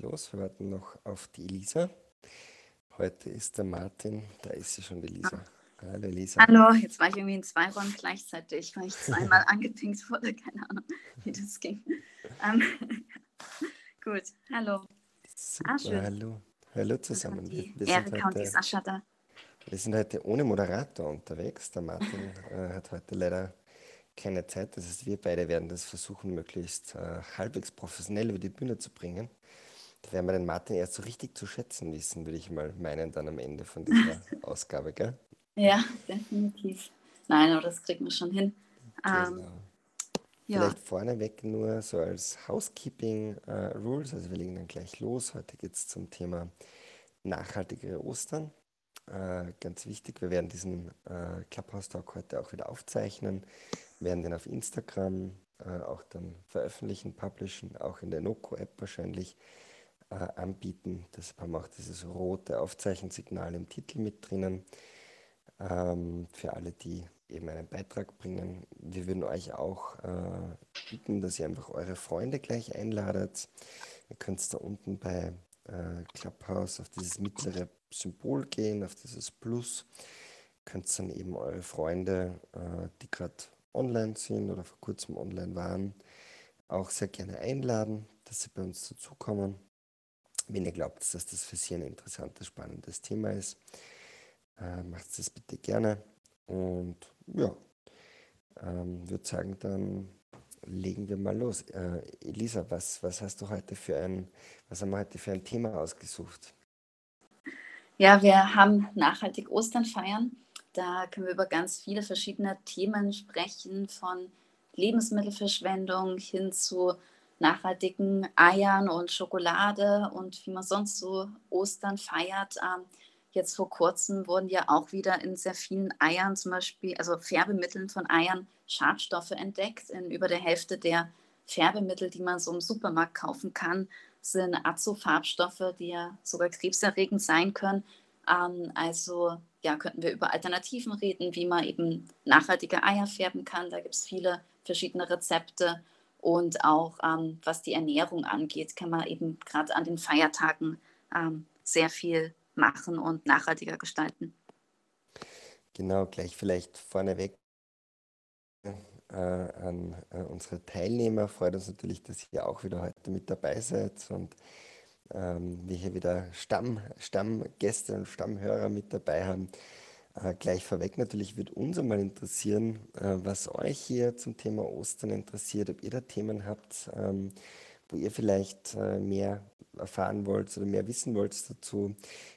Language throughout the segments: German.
los. Wir warten noch auf die Elisa. Heute ist der Martin, da ist sie schon, die Elisa. Hallo Elisa. Hallo, jetzt war ich irgendwie in zwei Räumen gleichzeitig, weil ich zweimal angepinkt wurde. Keine Ahnung, wie das ging. Ähm, gut, hallo. Super, ah, hallo. Hallo zusammen. Die wir, wir und die Sascha da. Wir sind heute ohne Moderator unterwegs. Der Martin äh, hat heute leider keine Zeit. Das heißt, wir beide werden das versuchen, möglichst äh, halbwegs professionell über die Bühne zu bringen. Da werden wir den Martin erst so richtig zu schätzen wissen, würde ich mal meinen, dann am Ende von dieser Ausgabe, gell? Ja, definitiv. Nein, aber das kriegen wir schon hin. Genau. Ähm, ja. Vielleicht vorneweg nur so als Housekeeping äh, Rules, also wir legen dann gleich los. Heute geht es zum Thema nachhaltigere Ostern. Äh, ganz wichtig, wir werden diesen äh, Clubhouse Talk heute auch wieder aufzeichnen, werden den auf Instagram äh, auch dann veröffentlichen, publishen, auch in der Noco-App wahrscheinlich anbieten. Deshalb haben wir auch dieses rote Aufzeichensignal im Titel mit drinnen. Ähm, für alle, die eben einen Beitrag bringen. Wir würden euch auch äh, bitten, dass ihr einfach eure Freunde gleich einladet. Ihr könnt da unten bei äh, Clubhouse auf dieses mittlere Symbol gehen, auf dieses Plus. Könnt dann eben eure Freunde, äh, die gerade online sind oder vor kurzem online waren, auch sehr gerne einladen, dass sie bei uns dazukommen. Wenn ihr glaubt, dass das für sie ein interessantes, spannendes Thema ist, äh, macht das bitte gerne. Und ja, ähm, würde sagen, dann legen wir mal los. Äh, Elisa, was, was hast du heute für ein, was haben wir heute für ein Thema ausgesucht? Ja, wir haben nachhaltig Ostern feiern. Da können wir über ganz viele verschiedene Themen sprechen, von Lebensmittelverschwendung hin zu nachhaltigen Eiern und Schokolade und wie man sonst so Ostern feiert. Ähm, jetzt vor kurzem wurden ja auch wieder in sehr vielen Eiern, zum Beispiel, also Färbemitteln von Eiern, Schadstoffe entdeckt. In über der Hälfte der Färbemittel, die man so im Supermarkt kaufen kann, sind Azofarbstoffe, die ja sogar krebserregend sein können. Ähm, also ja, könnten wir über Alternativen reden, wie man eben nachhaltige Eier färben kann. Da gibt es viele verschiedene Rezepte. Und auch ähm, was die Ernährung angeht, kann man eben gerade an den Feiertagen ähm, sehr viel machen und nachhaltiger gestalten. Genau, gleich vielleicht vorneweg äh, an äh, unsere Teilnehmer. Freut uns natürlich, dass ihr auch wieder heute mit dabei seid und ähm, wir hier wieder Stamm, Stammgäste und Stammhörer mit dabei haben. Äh, gleich vorweg natürlich würde uns einmal interessieren, äh, was euch hier zum Thema Ostern interessiert, ob ihr da Themen habt, ähm, wo ihr vielleicht äh, mehr erfahren wollt oder mehr wissen wollt dazu.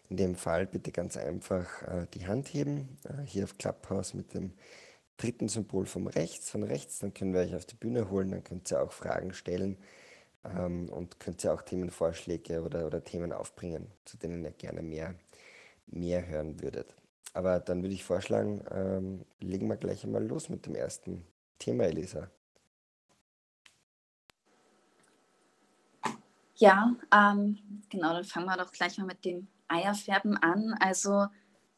In dem Fall bitte ganz einfach äh, die Hand heben, äh, hier auf Clubhouse mit dem dritten Symbol vom rechts, von rechts, dann können wir euch auf die Bühne holen, dann könnt ihr auch Fragen stellen ähm, und könnt ihr auch Themenvorschläge oder, oder Themen aufbringen, zu denen ihr gerne mehr, mehr hören würdet. Aber dann würde ich vorschlagen, ähm, legen wir gleich einmal los mit dem ersten Thema, Elisa. Ja, ähm, genau, dann fangen wir doch gleich mal mit dem Eierfärben an. Also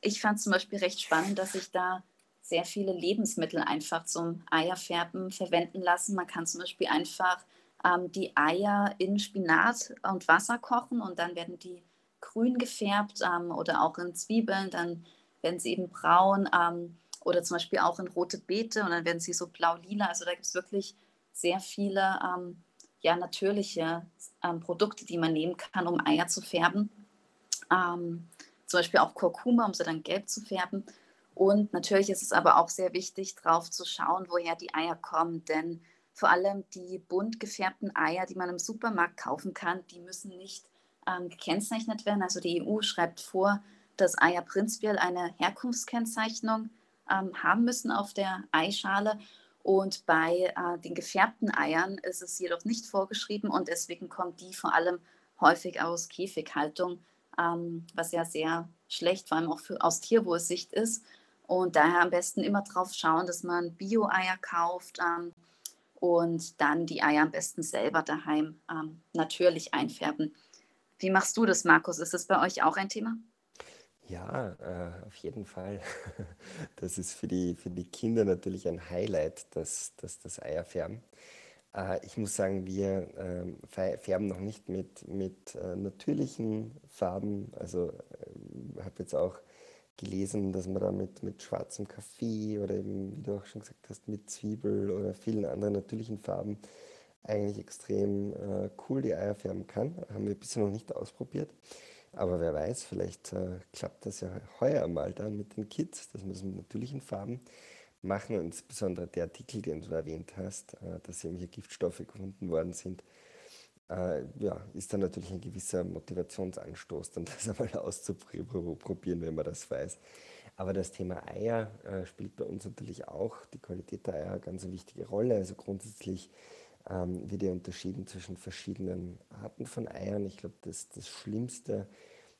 ich fand zum Beispiel recht spannend, dass sich da sehr viele Lebensmittel einfach zum Eierfärben verwenden lassen. Man kann zum Beispiel einfach ähm, die Eier in Spinat und Wasser kochen und dann werden die grün gefärbt ähm, oder auch in Zwiebeln, dann werden sie eben braun ähm, oder zum Beispiel auch in rote Beete und dann werden sie so blau-lila. Also da gibt es wirklich sehr viele ähm, ja, natürliche ähm, Produkte, die man nehmen kann, um Eier zu färben. Ähm, zum Beispiel auch Kurkuma, um sie dann gelb zu färben. Und natürlich ist es aber auch sehr wichtig, drauf zu schauen, woher die Eier kommen, denn vor allem die bunt gefärbten Eier, die man im Supermarkt kaufen kann, die müssen nicht ähm, gekennzeichnet werden. Also die EU schreibt vor, dass Eier prinzipiell eine Herkunftskennzeichnung ähm, haben müssen auf der Eischale. Und bei äh, den gefärbten Eiern ist es jedoch nicht vorgeschrieben und deswegen kommt die vor allem häufig aus Käfighaltung, ähm, was ja sehr schlecht, vor allem auch für, aus Tierwohlsicht ist. Und daher am besten immer drauf schauen, dass man Bio-Eier kauft ähm, und dann die Eier am besten selber daheim ähm, natürlich einfärben. Wie machst du das, Markus? Ist das bei euch auch ein Thema? Ja, äh, auf jeden Fall. Das ist für die, für die Kinder natürlich ein Highlight, dass, dass das Eierfärben. Äh, ich muss sagen, wir äh, färben noch nicht mit, mit äh, natürlichen Farben. Also ich äh, habe jetzt auch gelesen, dass man da mit, mit schwarzem Kaffee oder eben, wie du auch schon gesagt hast, mit Zwiebel oder vielen anderen natürlichen Farben eigentlich extrem äh, cool die Eier färben kann. Haben wir bisher noch nicht ausprobiert. Aber wer weiß, vielleicht äh, klappt das ja heuer mal dann mit den Kids, dass wir das mit natürlichen Farben machen. Und insbesondere der Artikel, den du erwähnt hast, äh, dass irgendwelche Giftstoffe gefunden worden sind, äh, ja, ist dann natürlich ein gewisser Motivationsanstoß, dann das einmal auszuprobieren, wenn man das weiß. Aber das Thema Eier äh, spielt bei uns natürlich auch, die Qualität der Eier, eine ganz wichtige Rolle. Also grundsätzlich ähm, wird ja unterschieden zwischen verschiedenen Arten von Eiern. Ich glaube, das, das Schlimmste,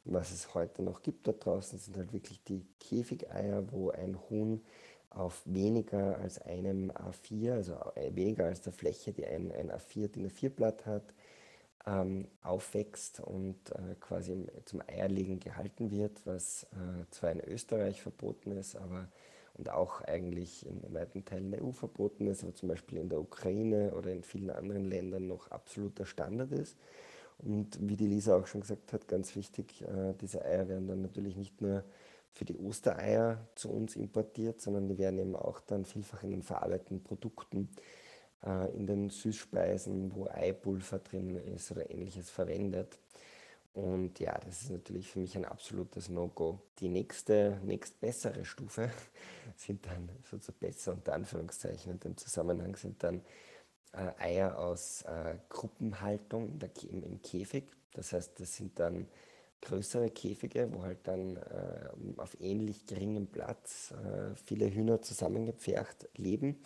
was es heute noch gibt da draußen, sind halt wirklich die Käfigeier, wo ein Huhn auf weniger als einem A4, also äh, weniger als der Fläche, die ein, ein A4 DIN A4-Blatt hat, ähm, aufwächst und äh, quasi zum Eierlegen gehalten wird, was äh, zwar in Österreich verboten ist, aber und auch eigentlich in weiten Teilen der EU verboten ist, aber zum Beispiel in der Ukraine oder in vielen anderen Ländern noch absoluter Standard ist. Und wie die Lisa auch schon gesagt hat, ganz wichtig, äh, diese Eier werden dann natürlich nicht nur für die Ostereier zu uns importiert, sondern die werden eben auch dann vielfach in den verarbeiteten Produkten, äh, in den Süßspeisen, wo Eipulver drin ist oder ähnliches verwendet. Und ja, das ist natürlich für mich ein absolutes No-Go. Die nächste, nächst bessere Stufe sind dann sozusagen besser unter Anführungszeichen in dem Zusammenhang sind dann äh, Eier aus äh, Gruppenhaltung im, im, Käfig. Das heißt, das sind dann größere Käfige, wo halt dann äh, auf ähnlich geringem Platz äh, viele Hühner zusammengepfercht leben.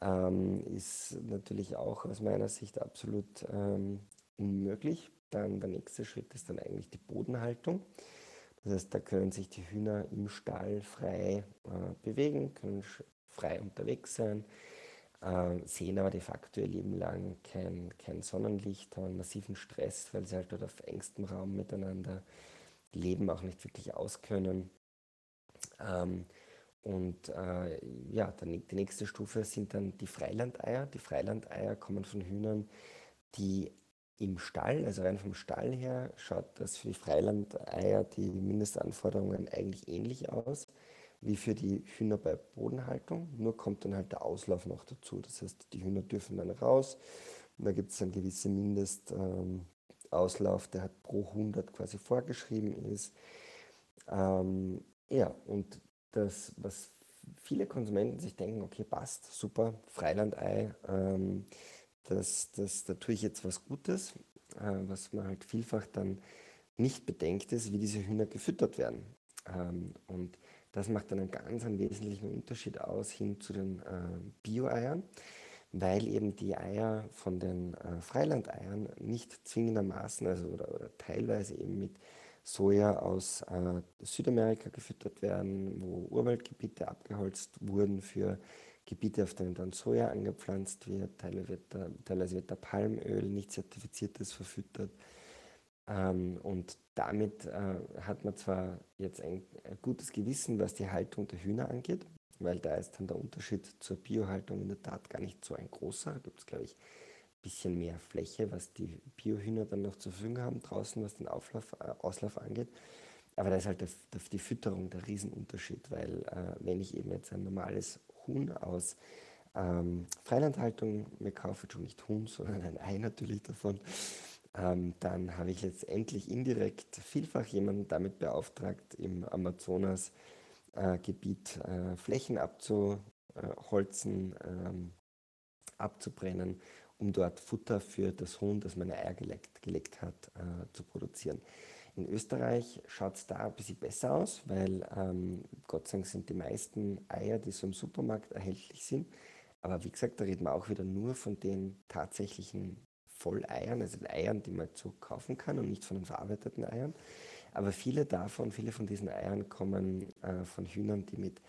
Ähm, ist natürlich auch aus meiner Sicht absolut ähm, unmöglich dann der nächste Schritt ist dann eigentlich die Bodenhaltung. Das heißt, da können sich die Hühner im Stall frei äh, bewegen, können frei unterwegs sein, äh, sehen aber de facto ihr Leben lang kein, kein Sonnenlicht, haben massiven Stress, weil sie halt dort auf engstem Raum miteinander leben, auch nicht wirklich auskönnen. Ähm, und äh, ja, dann, die nächste Stufe sind dann die Freilandeier. Die Freilandeier kommen von Hühnern, die im Stall, also rein vom Stall her, schaut das für die Freilandeier die Mindestanforderungen eigentlich ähnlich aus wie für die Hühner bei Bodenhaltung. Nur kommt dann halt der Auslauf noch dazu. Das heißt, die Hühner dürfen dann raus und da gibt es einen gewissen Mindestauslauf, ähm, der halt pro 100 quasi vorgeschrieben ist. Ähm, ja, und das, was viele Konsumenten sich denken, okay, passt, super, Freilandei, ähm, das, das, da tue ich jetzt was Gutes, äh, was man halt vielfach dann nicht bedenkt, ist, wie diese Hühner gefüttert werden. Ähm, und das macht dann einen ganz einen wesentlichen Unterschied aus hin zu den äh, Bio-Eiern, weil eben die Eier von den äh, Freilandeiern nicht zwingendermaßen, also oder, oder teilweise eben mit Soja aus äh, Südamerika gefüttert werden, wo Urwaldgebiete abgeholzt wurden für Gebiete, auf denen dann Soja angepflanzt wird, teilweise wird da, teilweise wird da Palmöl, nicht zertifiziertes, verfüttert. Ähm, und damit äh, hat man zwar jetzt ein, ein, gutes Gewissen, was die Haltung der Hühner angeht, weil da ist dann der Unterschied zur Biohaltung in der Tat gar nicht so ein großer. Da gibt es, glaube ich, ein bisschen mehr Fläche, was die Biohühner dann noch zur Verfügung haben draußen, was den Auflauf, äh, Auslauf angeht. Aber da ist halt der, der, die Fütterung der Riesenunterschied, weil äh, wenn ich eben jetzt ein normales Huhn aus ähm, Freilandhaltung mir kaufe, schon nicht Huhn, sondern ein Ei natürlich davon, ähm, dann habe ich letztendlich indirekt vielfach jemanden damit beauftragt, im Amazonas-Gebiet äh, äh, Flächen abzuholzen, äh, abzubrennen, um dort Futter für das Huhn, das meine Eier gelegt, gelegt hat, äh, zu produzieren. In Österreich schaut es da ein bisschen besser aus, weil ähm, Gott sei Dank sind die meisten Eier, die so im Supermarkt erhältlich sind. Aber wie gesagt, da reden wir auch wieder nur von den tatsächlichen Volleiern, also den Eiern, die man so kaufen kann und nicht von den verarbeiteten Eiern. Aber viele davon, viele von diesen Eiern kommen äh, von Hühnern, die mit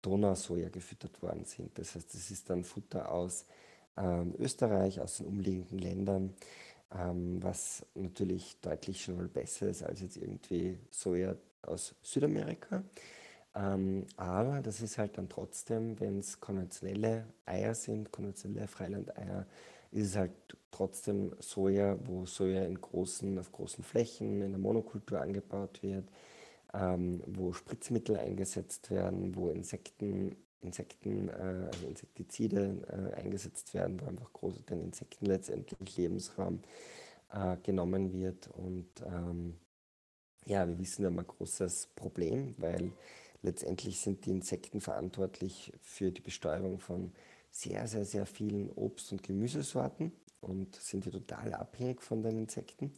Donausoja gefüttert worden sind. Das heißt, das ist dann Futter aus äh, Österreich, aus den umliegenden Ländern ähm, was natürlich deutlich schon mal besser ist als jetzt irgendwie Soja aus Südamerika. Ähm, aber das ist halt dann trotzdem, wenn es konventionelle Eier sind, konventionelle Freilandeier, ist es halt trotzdem Soja, wo Soja in großen, auf großen Flächen in der Monokultur angebaut wird, ähm, wo Spritzmittel eingesetzt werden, wo Insekten, Insekten äh, also Insektizide äh, eingesetzt werden, wo einfach groß, den Insekten letztendlich Lebensraum äh, genommen wird. Und ähm, ja, wir wissen, wir haben ein großes Problem, weil letztendlich sind die Insekten verantwortlich für die Bestäubung von sehr, sehr, sehr vielen Obst- und Gemüsesorten und sind hier total abhängig von den Insekten.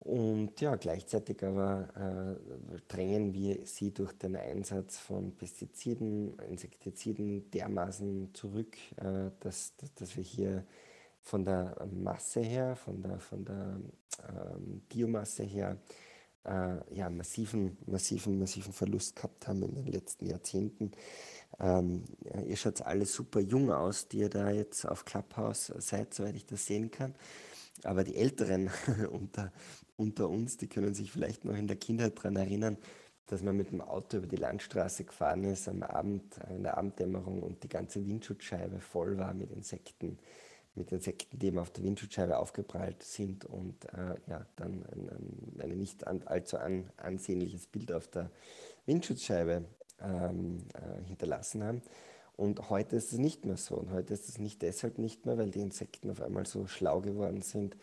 Und ja, gleichzeitig aber äh, drängen wir sie durch den Einsatz von Pestiziden, Insektiziden dermaßen zurück, äh, dass, dass, wir hier von der Masse her, von der, von der ähm, Biomasse her, äh, ja, massiven, massiven, massiven Verlust gehabt haben in den letzten Jahrzehnten. Ähm, ihr schaut alle super jung aus, die ihr da jetzt auf Clubhouse seid, soweit ich das sehen kann. Aber die Älteren unter, unter uns, die können sich vielleicht noch in der Kindheit daran erinnern, dass man mit dem Auto über die Landstraße gefahren ist am Abend, in der Abenddämmerung und die ganze Windschutzscheibe voll war mit Insekten, mit Insekten, die eben auf der Windschutzscheibe aufgeprallt sind und äh, ja, dann ein, ein, ein nicht allzu an, ansehnliches Bild auf der Windschutzscheibe ähm, äh, hinterlassen haben. Und heute ist es nicht mehr so. Und heute ist es nicht deshalb nicht mehr, weil die Insekten auf einmal so schlau geworden sind,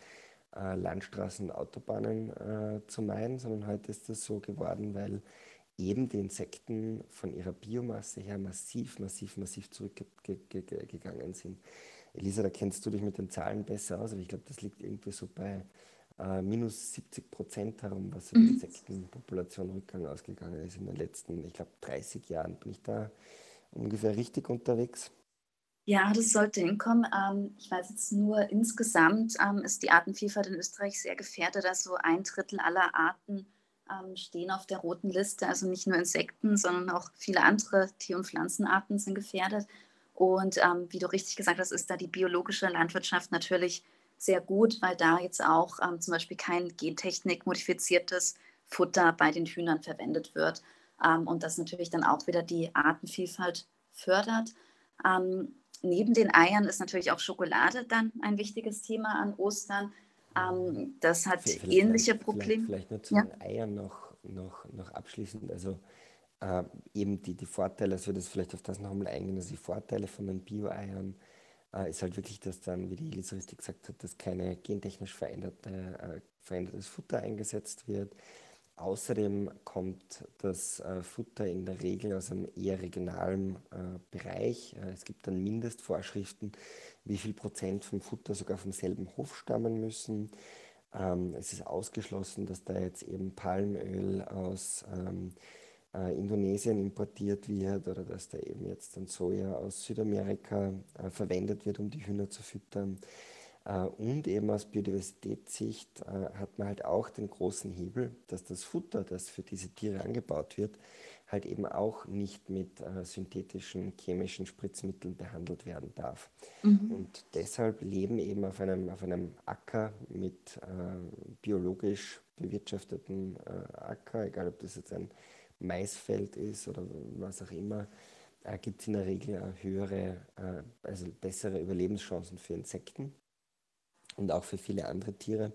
äh, Landstraßen und Autobahnen äh, zu meiden, sondern heute ist es so geworden, weil eben die Insekten von ihrer Biomasse her massiv, massiv, massiv zurückgegangen sind. Elisa, da kennst du dich mit den Zahlen besser aus, aber ich glaube, das liegt irgendwie so bei äh, minus 70 Prozent herum, was mhm. Insektenpopulation Rückgang ausgegangen ist in den letzten, ich glaube, 30 Jahren. Bin ich da ungefähr richtig unterwegs? Ja, das sollte hinkommen. Ähm, ich weiß jetzt nur, insgesamt ähm, ist die Artenvielfalt in Österreich sehr gefährdet. Also ein Drittel aller Arten ähm, stehen auf der roten Liste. Also nicht nur Insekten, sondern auch viele andere Tier- und Pflanzenarten sind gefährdet. Und ähm, wie du richtig gesagt hast, ist da die biologische Landwirtschaft natürlich sehr gut, weil da jetzt auch ähm, zum Beispiel kein Gentechnik modifiziertes Futter bei den Hühnern verwendet wird ähm, und das natürlich dann auch wieder die Artenvielfalt fördert. Ähm, neben den Eiern ist natürlich auch Schokolade dann ein wichtiges Thema an Ostern. Ähm, das hat vielleicht, ähnliche Probleme. Vielleicht, vielleicht, nur zu ja. den Eiern noch, noch, noch abschließend. Also äh, eben die, die Vorteile, also das vielleicht auf das nochmal eingehen, also die Vorteile von den Bio-Eiern äh, ist halt wirklich, dass dann, wie die Elisa richtig gesagt hat, dass keine gentechnisch veränderte, äh, verändertes Futter eingesetzt wird. Außerdem kommt das äh, Futter in der Regel aus einem eher regionalen äh, Bereich. Äh, es gibt dann Mindestvorschriften, wie viel Prozent vom Futter sogar vom selben Hof stammen müssen. Ähm, es ist ausgeschlossen, dass da jetzt eben Palmöl aus ähm, äh, Indonesien importiert wird oder dass da eben jetzt dann Soja aus Südamerika verwendet wird, um die Hühner zu füttern. Äh, und eben aus Biodiversitätssicht äh, hat man halt auch den großen Hebel, dass das Futter, das für diese Tiere angebaut wird, halt eben auch nicht mit äh, synthetischen chemischen Spritzmitteln behandelt werden darf. Mhm. Und deshalb leben eben auf einem, auf einem Acker mit äh, biologisch bewirtschafteten äh, Acker, egal ob das jetzt ein Maisfeld ist oder was auch immer, äh, gibt es in der Regel höhere, also bessere Überlebenschancen für Insekten und auch für viele andere Tiere.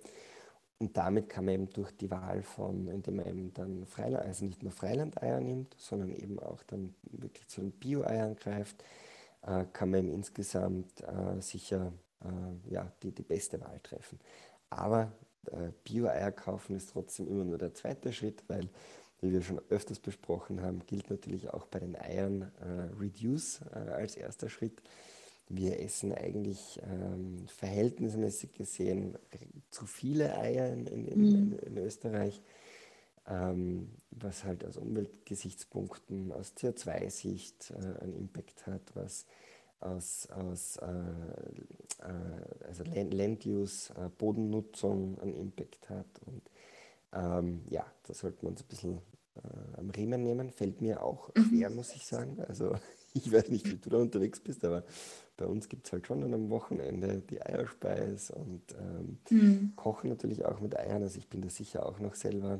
Und damit kann man eben durch die Wahl von, indem man eben dann Freiland, also nicht nur Freilandeier nimmt, sondern eben auch dann wirklich zu den Bio-Eiern greift, äh, kann man eben insgesamt äh, sicher äh, ja, die, die beste Wahl treffen. Aber äh, Bio-Eier kaufen ist trotzdem immer nur der zweite Schritt, weil wie wir schon öfters besprochen haben, gilt natürlich auch bei den Eiern äh, Reduce äh, als erster Schritt. Wir essen eigentlich ähm, verhältnismäßig gesehen zu viele Eier in, in, in, mhm. in Österreich, ähm, was halt aus Umweltgesichtspunkten, aus CO2-Sicht äh, einen Impact hat, was aus, aus äh, äh, also Land, Land Use, äh, Bodennutzung einen Impact hat und ähm, ja, da sollten wir uns ein bisschen äh, am Riemen nehmen. Fällt mir auch mhm. schwer, muss ich sagen. Also ich weiß nicht, wie du da unterwegs bist, aber bei uns gibt es halt schon am Wochenende die Eierspeis und ähm, mhm. kochen natürlich auch mit Eiern. Also ich bin da sicher auch noch selber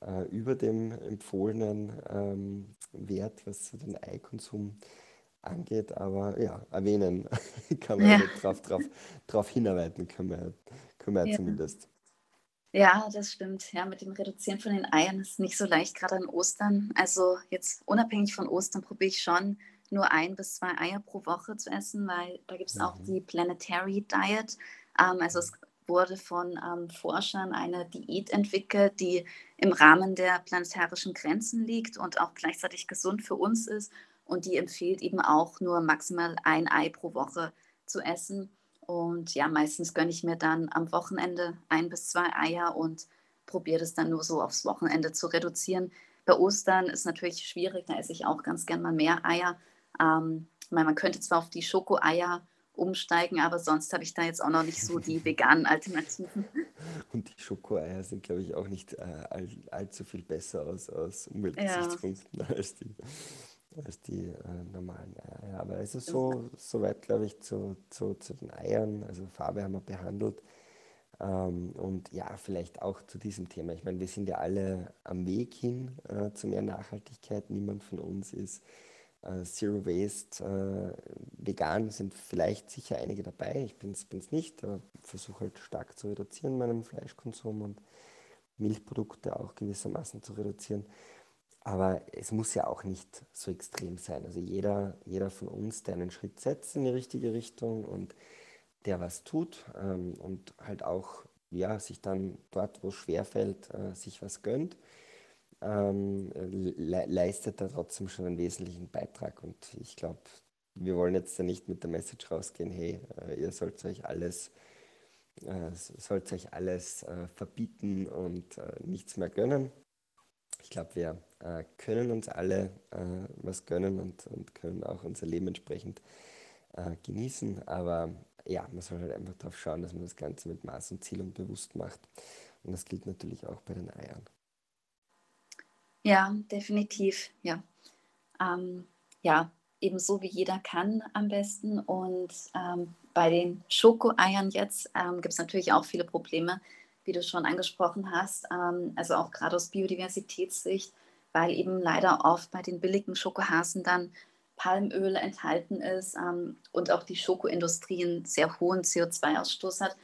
äh, über dem empfohlenen ähm, Wert, was den Eikonsum angeht, aber ja, erwähnen kann man ja. drauf, drauf, drauf hinarbeiten, können wir, können wir ja. zumindest. Ja, das stimmt. Ja, mit dem Reduzieren von den Eiern ist nicht so leicht, gerade an Ostern. Also jetzt unabhängig von Ostern probiere ich schon nur ein bis zwei Eier pro Woche zu essen, weil da gibt es mhm. auch die Planetary Diet. Ähm, also es wurde von ähm, Forschern eine Diät entwickelt, die im Rahmen der planetarischen Grenzen liegt und auch gleichzeitig gesund für uns ist. Und die empfiehlt eben auch nur maximal ein Ei pro Woche zu essen. Und ja, meistens gönne ich mir dann am Wochenende ein bis zwei Eier und probiere das dann nur so aufs Wochenende zu reduzieren. Bei Ostern ist natürlich schwierig, da esse ich auch ganz gern mal mehr Eier. Ähm, man könnte zwar auf die Schokoeier umsteigen, aber sonst habe ich da jetzt auch noch nicht so die veganen Alternativen. Und die Schokoeier sind, glaube ich, auch nicht äh, all, allzu viel besser aus, aus Umweltgesichtspunkten ja. als die, als die äh, normalen Eier. Aber ist so, so weit, glaube ich, zu, zu, zu den Eiern. Also Farbe haben wir behandelt. Ähm, und ja, vielleicht auch zu diesem Thema. Ich meine, wir sind ja alle am Weg hin äh, zu mehr Nachhaltigkeit. Niemand von uns ist Zero Waste äh, vegan sind vielleicht sicher einige dabei. Ich bin es nicht, aber versuche halt stark zu reduzieren meinen Fleischkonsum und Milchprodukte auch gewissermaßen zu reduzieren. Aber es muss ja auch nicht so extrem sein. Also jeder, jeder von uns, der einen Schritt setzt in die richtige Richtung und der was tut ähm, und halt auch ja, sich dann dort, wo es schwerfällt, äh, sich was gönnt, ähm, le leistet da trotzdem schon einen wesentlichen Beitrag. Und ich glaube, wir wollen jetzt ja nicht mit der Message rausgehen, hey, äh, ihr sollt euch alles, äh, sollt euch alles äh, verbieten und äh, nichts mehr gönnen. Ich glaube, wir äh, können uns alle was gönnen und, und können auch unser Leben entsprechend genießen. Aber ja, man soll halt einfach darauf schauen, dass man das Ganze mit Maß und Ziel und bewusst macht. Und das gilt natürlich auch bei den Eiern. Ja, definitiv, ja. Ähm, ja, ebenso wie jeder kann am besten. Und ähm, bei den Schokoeiern jetzt ähm, gibt es natürlich auch viele Probleme, wie du schon angesprochen hast. Ähm, also auch gerade aus Biodiversitätssicht, weil eben leider oft bei den billigen Schokohasen dann Palmöl enthalten ist ähm, und auch die Schokoindustrie einen sehr hohen CO2-Ausstoß hat.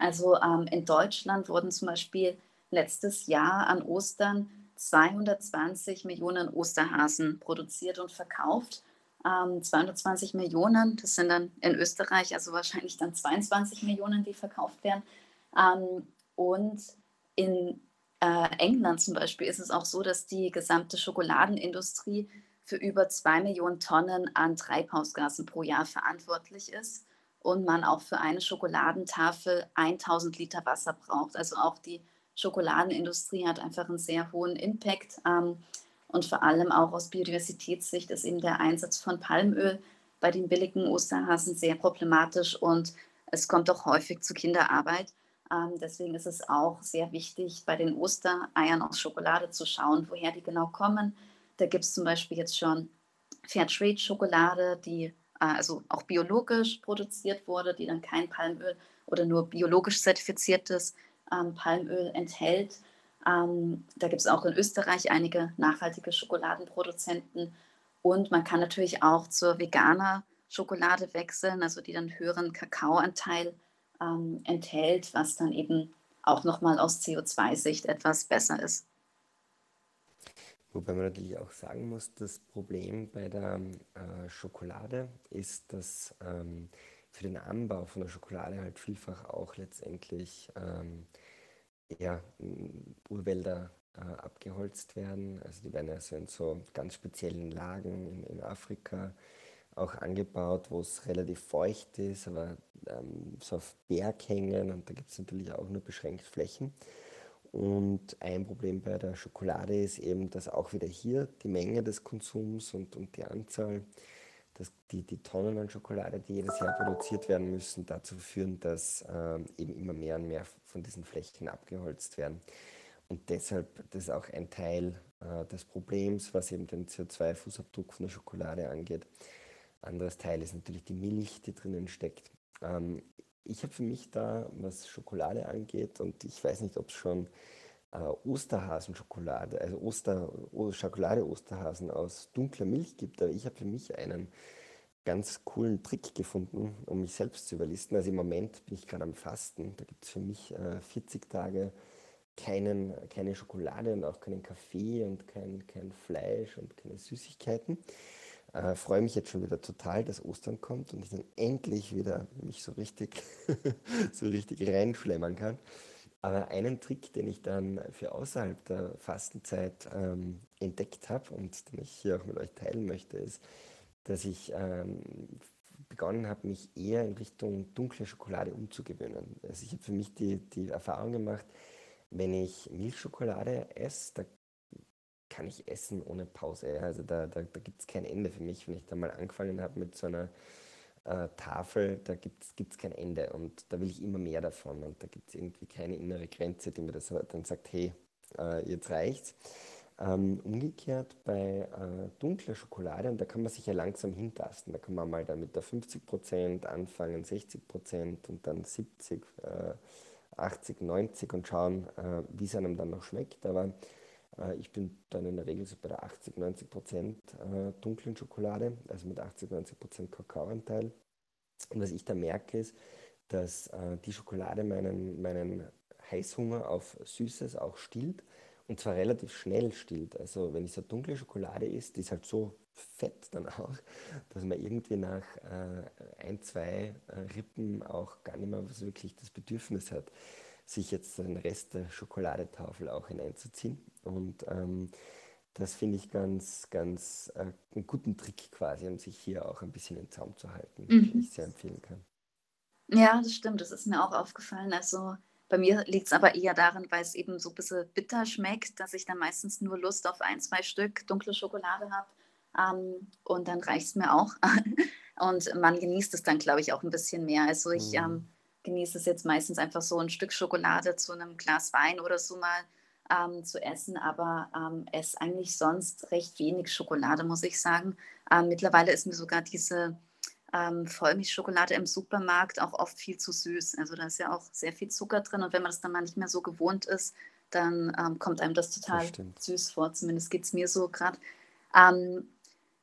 Also ähm, in Deutschland wurden zum Beispiel letztes Jahr an Ostern 220 Millionen Osterhasen produziert und verkauft. Ähm, 220 Millionen, das sind dann in Österreich also wahrscheinlich dann 22 Millionen, die verkauft werden. Ähm, und in äh, England zum Beispiel ist es auch so, dass die gesamte Schokoladenindustrie für über zwei Millionen Tonnen an Treibhausgasen pro Jahr verantwortlich ist und man auch für eine Schokoladentafel 1000 Liter Wasser braucht. Also auch die Schokoladenindustrie hat einfach einen sehr hohen Impact. Ähm, und vor allem auch aus Biodiversitätssicht ist eben der Einsatz von Palmöl bei den billigen Osterhasen sehr problematisch und es kommt auch häufig zu Kinderarbeit. Ähm, deswegen ist es auch sehr wichtig, bei den Ostereiern aus Schokolade zu schauen, woher die genau kommen. Da gibt es zum Beispiel jetzt schon Fairtrade-Schokolade, die äh, also auch biologisch produziert wurde, die dann kein Palmöl oder nur biologisch zertifiziertes ähm, Palmöl enthält. Ähm, da gibt es auch in Österreich einige nachhaltige Schokoladenproduzenten. Und man kann natürlich auch zur veganer Schokolade wechseln, also die dann höheren Kakaoanteil ähm, enthält, was dann eben auch nochmal aus CO2-Sicht etwas besser ist. Wobei man natürlich auch sagen muss, das Problem bei der äh, Schokolade ist, dass ähm, für den Anbau von der Schokolade halt vielfach auch letztendlich ähm, ja, Urwälder äh, abgeholzt werden. Also die werden also in so ganz speziellen Lagen in, in Afrika auch angebaut, wo es relativ feucht ist, aber ähm, so auf Berghängen und da gibt es natürlich auch nur beschränkt Flächen. Und ein Problem bei der Schokolade ist eben, dass auch wieder hier die Menge des Konsums und, und die Anzahl die, die Tonnen an Schokolade, die jedes Jahr produziert werden müssen, dazu führen, dass ähm, eben immer mehr und mehr von diesen Flächen abgeholzt werden. Und deshalb, das ist auch ein Teil äh, des Problems, was eben den CO2-Fußabdruck von der Schokolade angeht. Anderes Teil ist natürlich die Milch, die drinnen steckt. Ähm, ich habe für mich da, was Schokolade angeht, und ich weiß nicht, ob es schon äh, Osterhasenschokolade, also Oster, Schokolade-Osterhasen aus dunkler Milch gibt. Aber ich habe für mich einen ganz coolen Trick gefunden, um mich selbst zu überlisten. Also im Moment bin ich gerade am Fasten. Da gibt es für mich äh, 40 Tage keinen, keine Schokolade und auch keinen Kaffee und kein, kein Fleisch und keine Süßigkeiten. Äh, freue mich jetzt schon wieder total, dass Ostern kommt und ich dann endlich wieder mich so richtig, so richtig reinschlemmern kann. Aber einen Trick, den ich dann für außerhalb der Fastenzeit ähm, entdeckt habe und den ich hier auch mit euch teilen möchte, ist, dass ich ähm, begonnen habe, mich eher in Richtung dunkle Schokolade umzugewöhnen. Also ich habe für mich die, die Erfahrung gemacht, wenn ich Milchschokolade esse, da kann ich essen ohne Pause. Also da, da, da gibt es kein Ende für mich. Wenn ich da mal angefangen habe mit so einer äh, Tafel, da gibt es kein Ende und da will ich immer mehr davon und da gibt es irgendwie keine innere Grenze, die mir das dann sagt, hey, äh, jetzt reicht's. Ähm, umgekehrt bei äh, dunkler Schokolade, und da kann man sich ja langsam hintasten. Da kann man mal dann mit der 50% anfangen, 60% und dann 70, äh, 80, 90 und schauen, äh, wie es einem dann noch schmeckt. Aber äh, ich bin dann in der Regel so bei der 80, 90 Prozent äh, dunklen Schokolade, also mit 80, 90 Prozent Kakaoanteil. Und was ich da merke, ist, dass äh, die Schokolade meinen, meinen Heißhunger auf Süßes auch stillt und zwar relativ schnell stillt. Also wenn ich so dunkle Schokolade isst, die ist halt so fett dann auch, dass man irgendwie nach äh, ein, zwei äh, Rippen auch gar nicht mehr so wirklich das Bedürfnis hat, sich jetzt den Rest der Schokoladetafel auch hineinzuziehen. Und ähm, das finde ich ganz, ganz äh, einen guten Trick quasi, um sich hier auch ein bisschen in Zaum zu halten, mhm. den ich sehr empfehlen kann. Ja, das stimmt. Das ist mir auch aufgefallen. Also bei mir liegt es aber eher daran, weil es eben so ein bisschen bitter schmeckt, dass ich dann meistens nur Lust auf ein, zwei Stück dunkle Schokolade habe. Ähm, und dann reicht es mir auch. und man genießt es dann, glaube ich, auch ein bisschen mehr. Also ich mhm. ähm, genieße es jetzt meistens einfach so ein Stück Schokolade zu einem Glas Wein oder so mal ähm, zu essen, aber ähm, esse eigentlich sonst recht wenig Schokolade, muss ich sagen. Ähm, mittlerweile ist mir sogar diese ähm, Vollmilchschokolade im Supermarkt auch oft viel zu süß. Also da ist ja auch sehr viel Zucker drin und wenn man das dann mal nicht mehr so gewohnt ist, dann ähm, kommt einem das total das süß vor. Zumindest geht es mir so gerade. Ähm,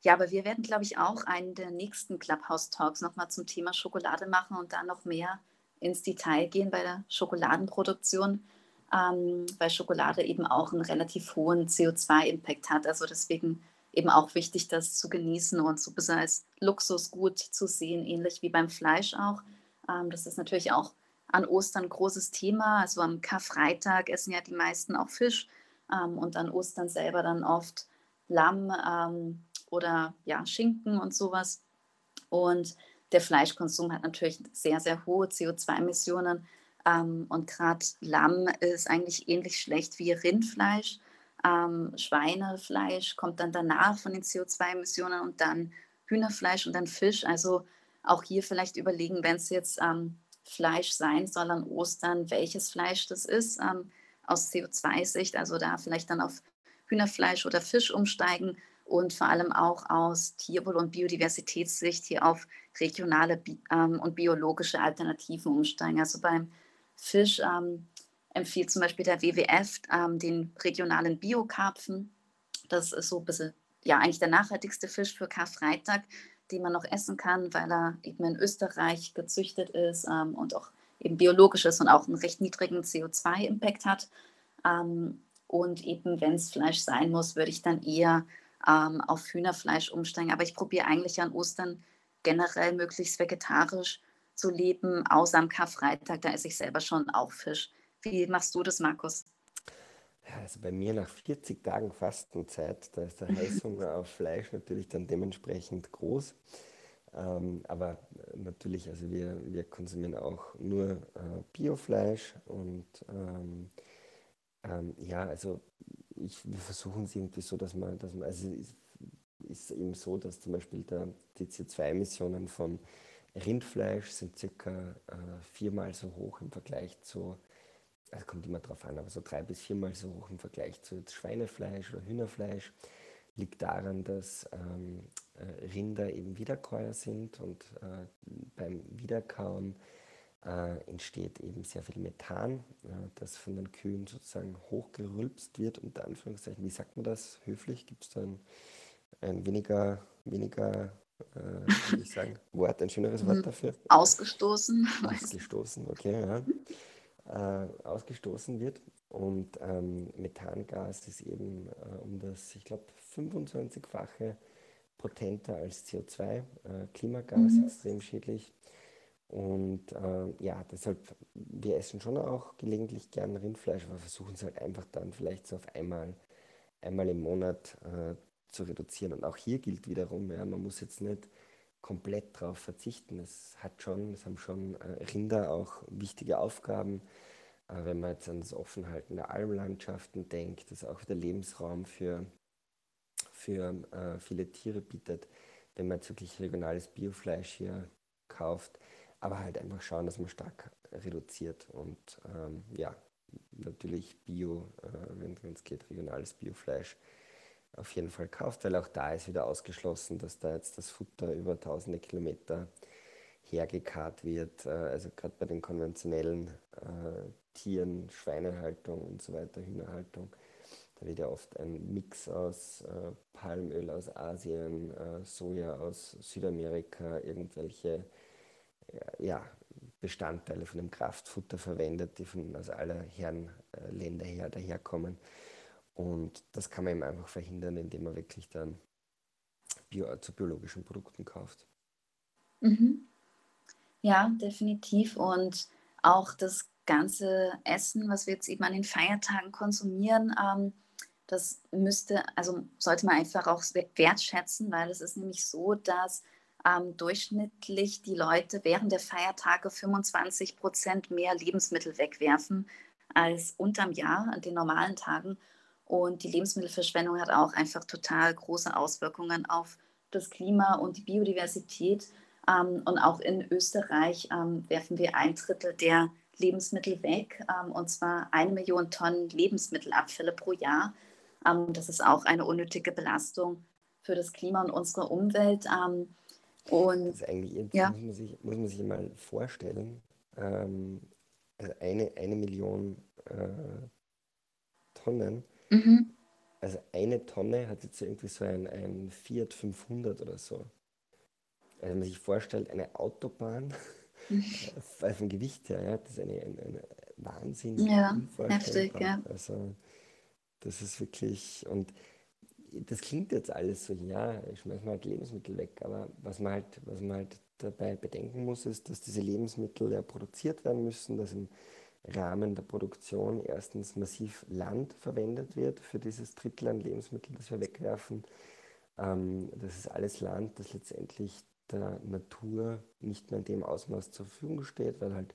ja, aber wir werden, glaube ich, auch einen der nächsten Clubhouse-Talks nochmal zum Thema Schokolade machen und da noch mehr ins Detail gehen bei der Schokoladenproduktion, ähm, weil Schokolade eben auch einen relativ hohen CO2-Impact hat. Also deswegen eben auch wichtig, das zu genießen und so ein bisschen als Luxusgut zu sehen, ähnlich wie beim Fleisch auch. Ähm, das ist natürlich auch an Ostern großes Thema. Also am Karfreitag essen ja die meisten auch Fisch ähm, und an Ostern selber dann oft Lamm ähm, oder ja, Schinken und sowas. Und der Fleischkonsum hat natürlich sehr, sehr hohe CO2-Emissionen. Ähm, und gerade Lamm ist eigentlich ähnlich schlecht wie Rindfleisch. Ähm, Schweinefleisch kommt dann danach von den CO2-Emissionen und dann Hühnerfleisch und dann Fisch. Also auch hier vielleicht überlegen, wenn es jetzt ähm, Fleisch sein soll an Ostern, welches Fleisch das ist ähm, aus CO2-Sicht. Also da vielleicht dann auf Hühnerfleisch oder Fisch umsteigen und vor allem auch aus Tierwohl- und Biodiversitätssicht hier auf regionale ähm, und biologische Alternativen umsteigen. Also beim Fisch ähm, empfiehlt zum Beispiel der WWF ähm, den regionalen Biokarpfen. Das ist so ein bisschen, ja, eigentlich der nachhaltigste Fisch für Karfreitag, den man noch essen kann, weil er eben in Österreich gezüchtet ist ähm, und auch eben biologisch ist und auch einen recht niedrigen CO2-Impact hat. Ähm, und eben, wenn es Fleisch sein muss, würde ich dann eher ähm, auf Hühnerfleisch umsteigen. Aber ich probiere eigentlich an Ostern generell möglichst vegetarisch zu leben, außer am Karfreitag, da esse ich selber schon auch Fisch. Wie machst du das, Markus? Also bei mir nach 40 Tagen Fastenzeit, da ist der Heißhunger auf Fleisch natürlich dann dementsprechend groß. Ähm, aber natürlich, also wir, wir konsumieren auch nur äh, Biofleisch und ähm, ähm, ja, also ich, wir versuchen es irgendwie so, dass man, dass man also es ist eben so, dass zum Beispiel der, die CO2-Emissionen von Rindfleisch sind circa äh, viermal so hoch im Vergleich zu also kommt immer drauf an, aber so drei bis viermal so hoch im Vergleich zu Schweinefleisch oder Hühnerfleisch. Liegt daran, dass ähm, äh, Rinder eben Wiederkäuer sind und äh, beim Wiederkauen äh, entsteht eben sehr viel Methan, äh, das von den Kühen sozusagen hochgerülpst wird, unter Anführungszeichen. Wie sagt man das höflich? Gibt es da ein, weniger, weniger äh, ich sagen. Wort, ein schöneres Wort mhm. dafür. Ausgestoßen. Ausgestoßen, okay, ja. Äh, ausgestoßen wird. Und ähm, Methangas ist eben äh, um das, ich glaube, 25-fache potenter als CO2. Äh, Klimagas, mhm. extrem schädlich. Und äh, ja, deshalb, wir essen schon auch gelegentlich gern Rindfleisch, aber versuchen es halt einfach dann vielleicht so auf einmal, einmal im Monat äh, zu reduzieren. Und auch hier gilt wiederum, ja, man muss jetzt nicht komplett darauf verzichten. Es hat schon, es haben schon äh, Rinder auch wichtige Aufgaben. Wenn man jetzt an das Offenhalten der Almlandschaften denkt, das auch wieder Lebensraum für, für äh, viele Tiere bietet, wenn man jetzt wirklich regionales Biofleisch hier kauft, aber halt einfach schauen, dass man stark reduziert und ähm, ja, natürlich Bio, äh, wenn es geht, regionales Biofleisch auf jeden Fall kauft, weil auch da ist wieder ausgeschlossen, dass da jetzt das Futter über tausende Kilometer hergekarrt wird. Äh, also gerade bei den konventionellen äh, Tieren, Schweinehaltung und so weiter, Hühnerhaltung. Da wird ja oft ein Mix aus äh, Palmöl aus Asien, äh, Soja aus Südamerika, irgendwelche äh, ja, Bestandteile von dem Kraftfutter verwendet, die von aus aller Herren Länder her daherkommen. Und das kann man eben einfach verhindern, indem man wirklich dann bio, zu biologischen Produkten kauft. Mhm. Ja, definitiv. Und auch das ganze Essen, was wir jetzt eben an den Feiertagen konsumieren, ähm, das müsste, also sollte man einfach auch wertschätzen, weil es ist nämlich so, dass ähm, durchschnittlich die Leute während der Feiertage 25 Prozent mehr Lebensmittel wegwerfen als unterm Jahr an den normalen Tagen. Und die Lebensmittelverschwendung hat auch einfach total große Auswirkungen auf das Klima und die Biodiversität. Ähm, und auch in Österreich ähm, werfen wir ein Drittel der Lebensmittel weg, ähm, und zwar eine Million Tonnen Lebensmittelabfälle pro Jahr. Das ist auch eine unnötige Belastung für das Klima und unsere Umwelt. Und, das ist eigentlich, ja. muss, man sich, muss man sich mal vorstellen, also eine, eine Million äh, Tonnen, mhm. also eine Tonne hat jetzt irgendwie so ein, ein Fiat 500 oder so. Also wenn man sich vorstellt, eine Autobahn äh, vom Gewicht her, ja, das ist eine, eine, eine Wahnsinn. Ja, heftig, ja. Also das ist wirklich, und das klingt jetzt alles so, ja, ich schmeiß mal halt Lebensmittel weg, aber was man halt, was man halt dabei bedenken muss, ist, dass diese Lebensmittel ja produziert werden müssen, dass im Rahmen der Produktion erstens massiv Land verwendet wird für dieses Drittel an Lebensmitteln, das wir wegwerfen. Ähm, das ist alles Land, das letztendlich der Natur nicht mehr in dem Ausmaß zur Verfügung steht, weil halt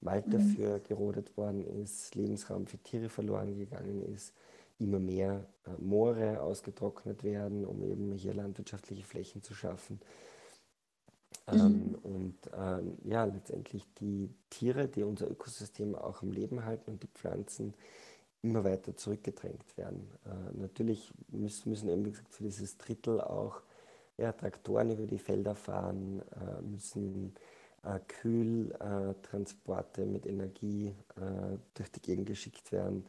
Wald mhm. dafür gerodet worden ist, Lebensraum für Tiere verloren gegangen ist, immer mehr äh, Moore ausgetrocknet werden, um eben hier landwirtschaftliche Flächen zu schaffen. Mhm. Ähm, und ähm, ja, letztendlich die Tiere, die unser Ökosystem auch am Leben halten und die Pflanzen immer weiter zurückgedrängt werden. Äh, natürlich müssen, müssen eben, wie gesagt, für dieses Drittel auch ja, Traktoren über die Felder fahren, äh, müssen äh, Kühltransporte mit Energie äh, durch die Gegend geschickt werden.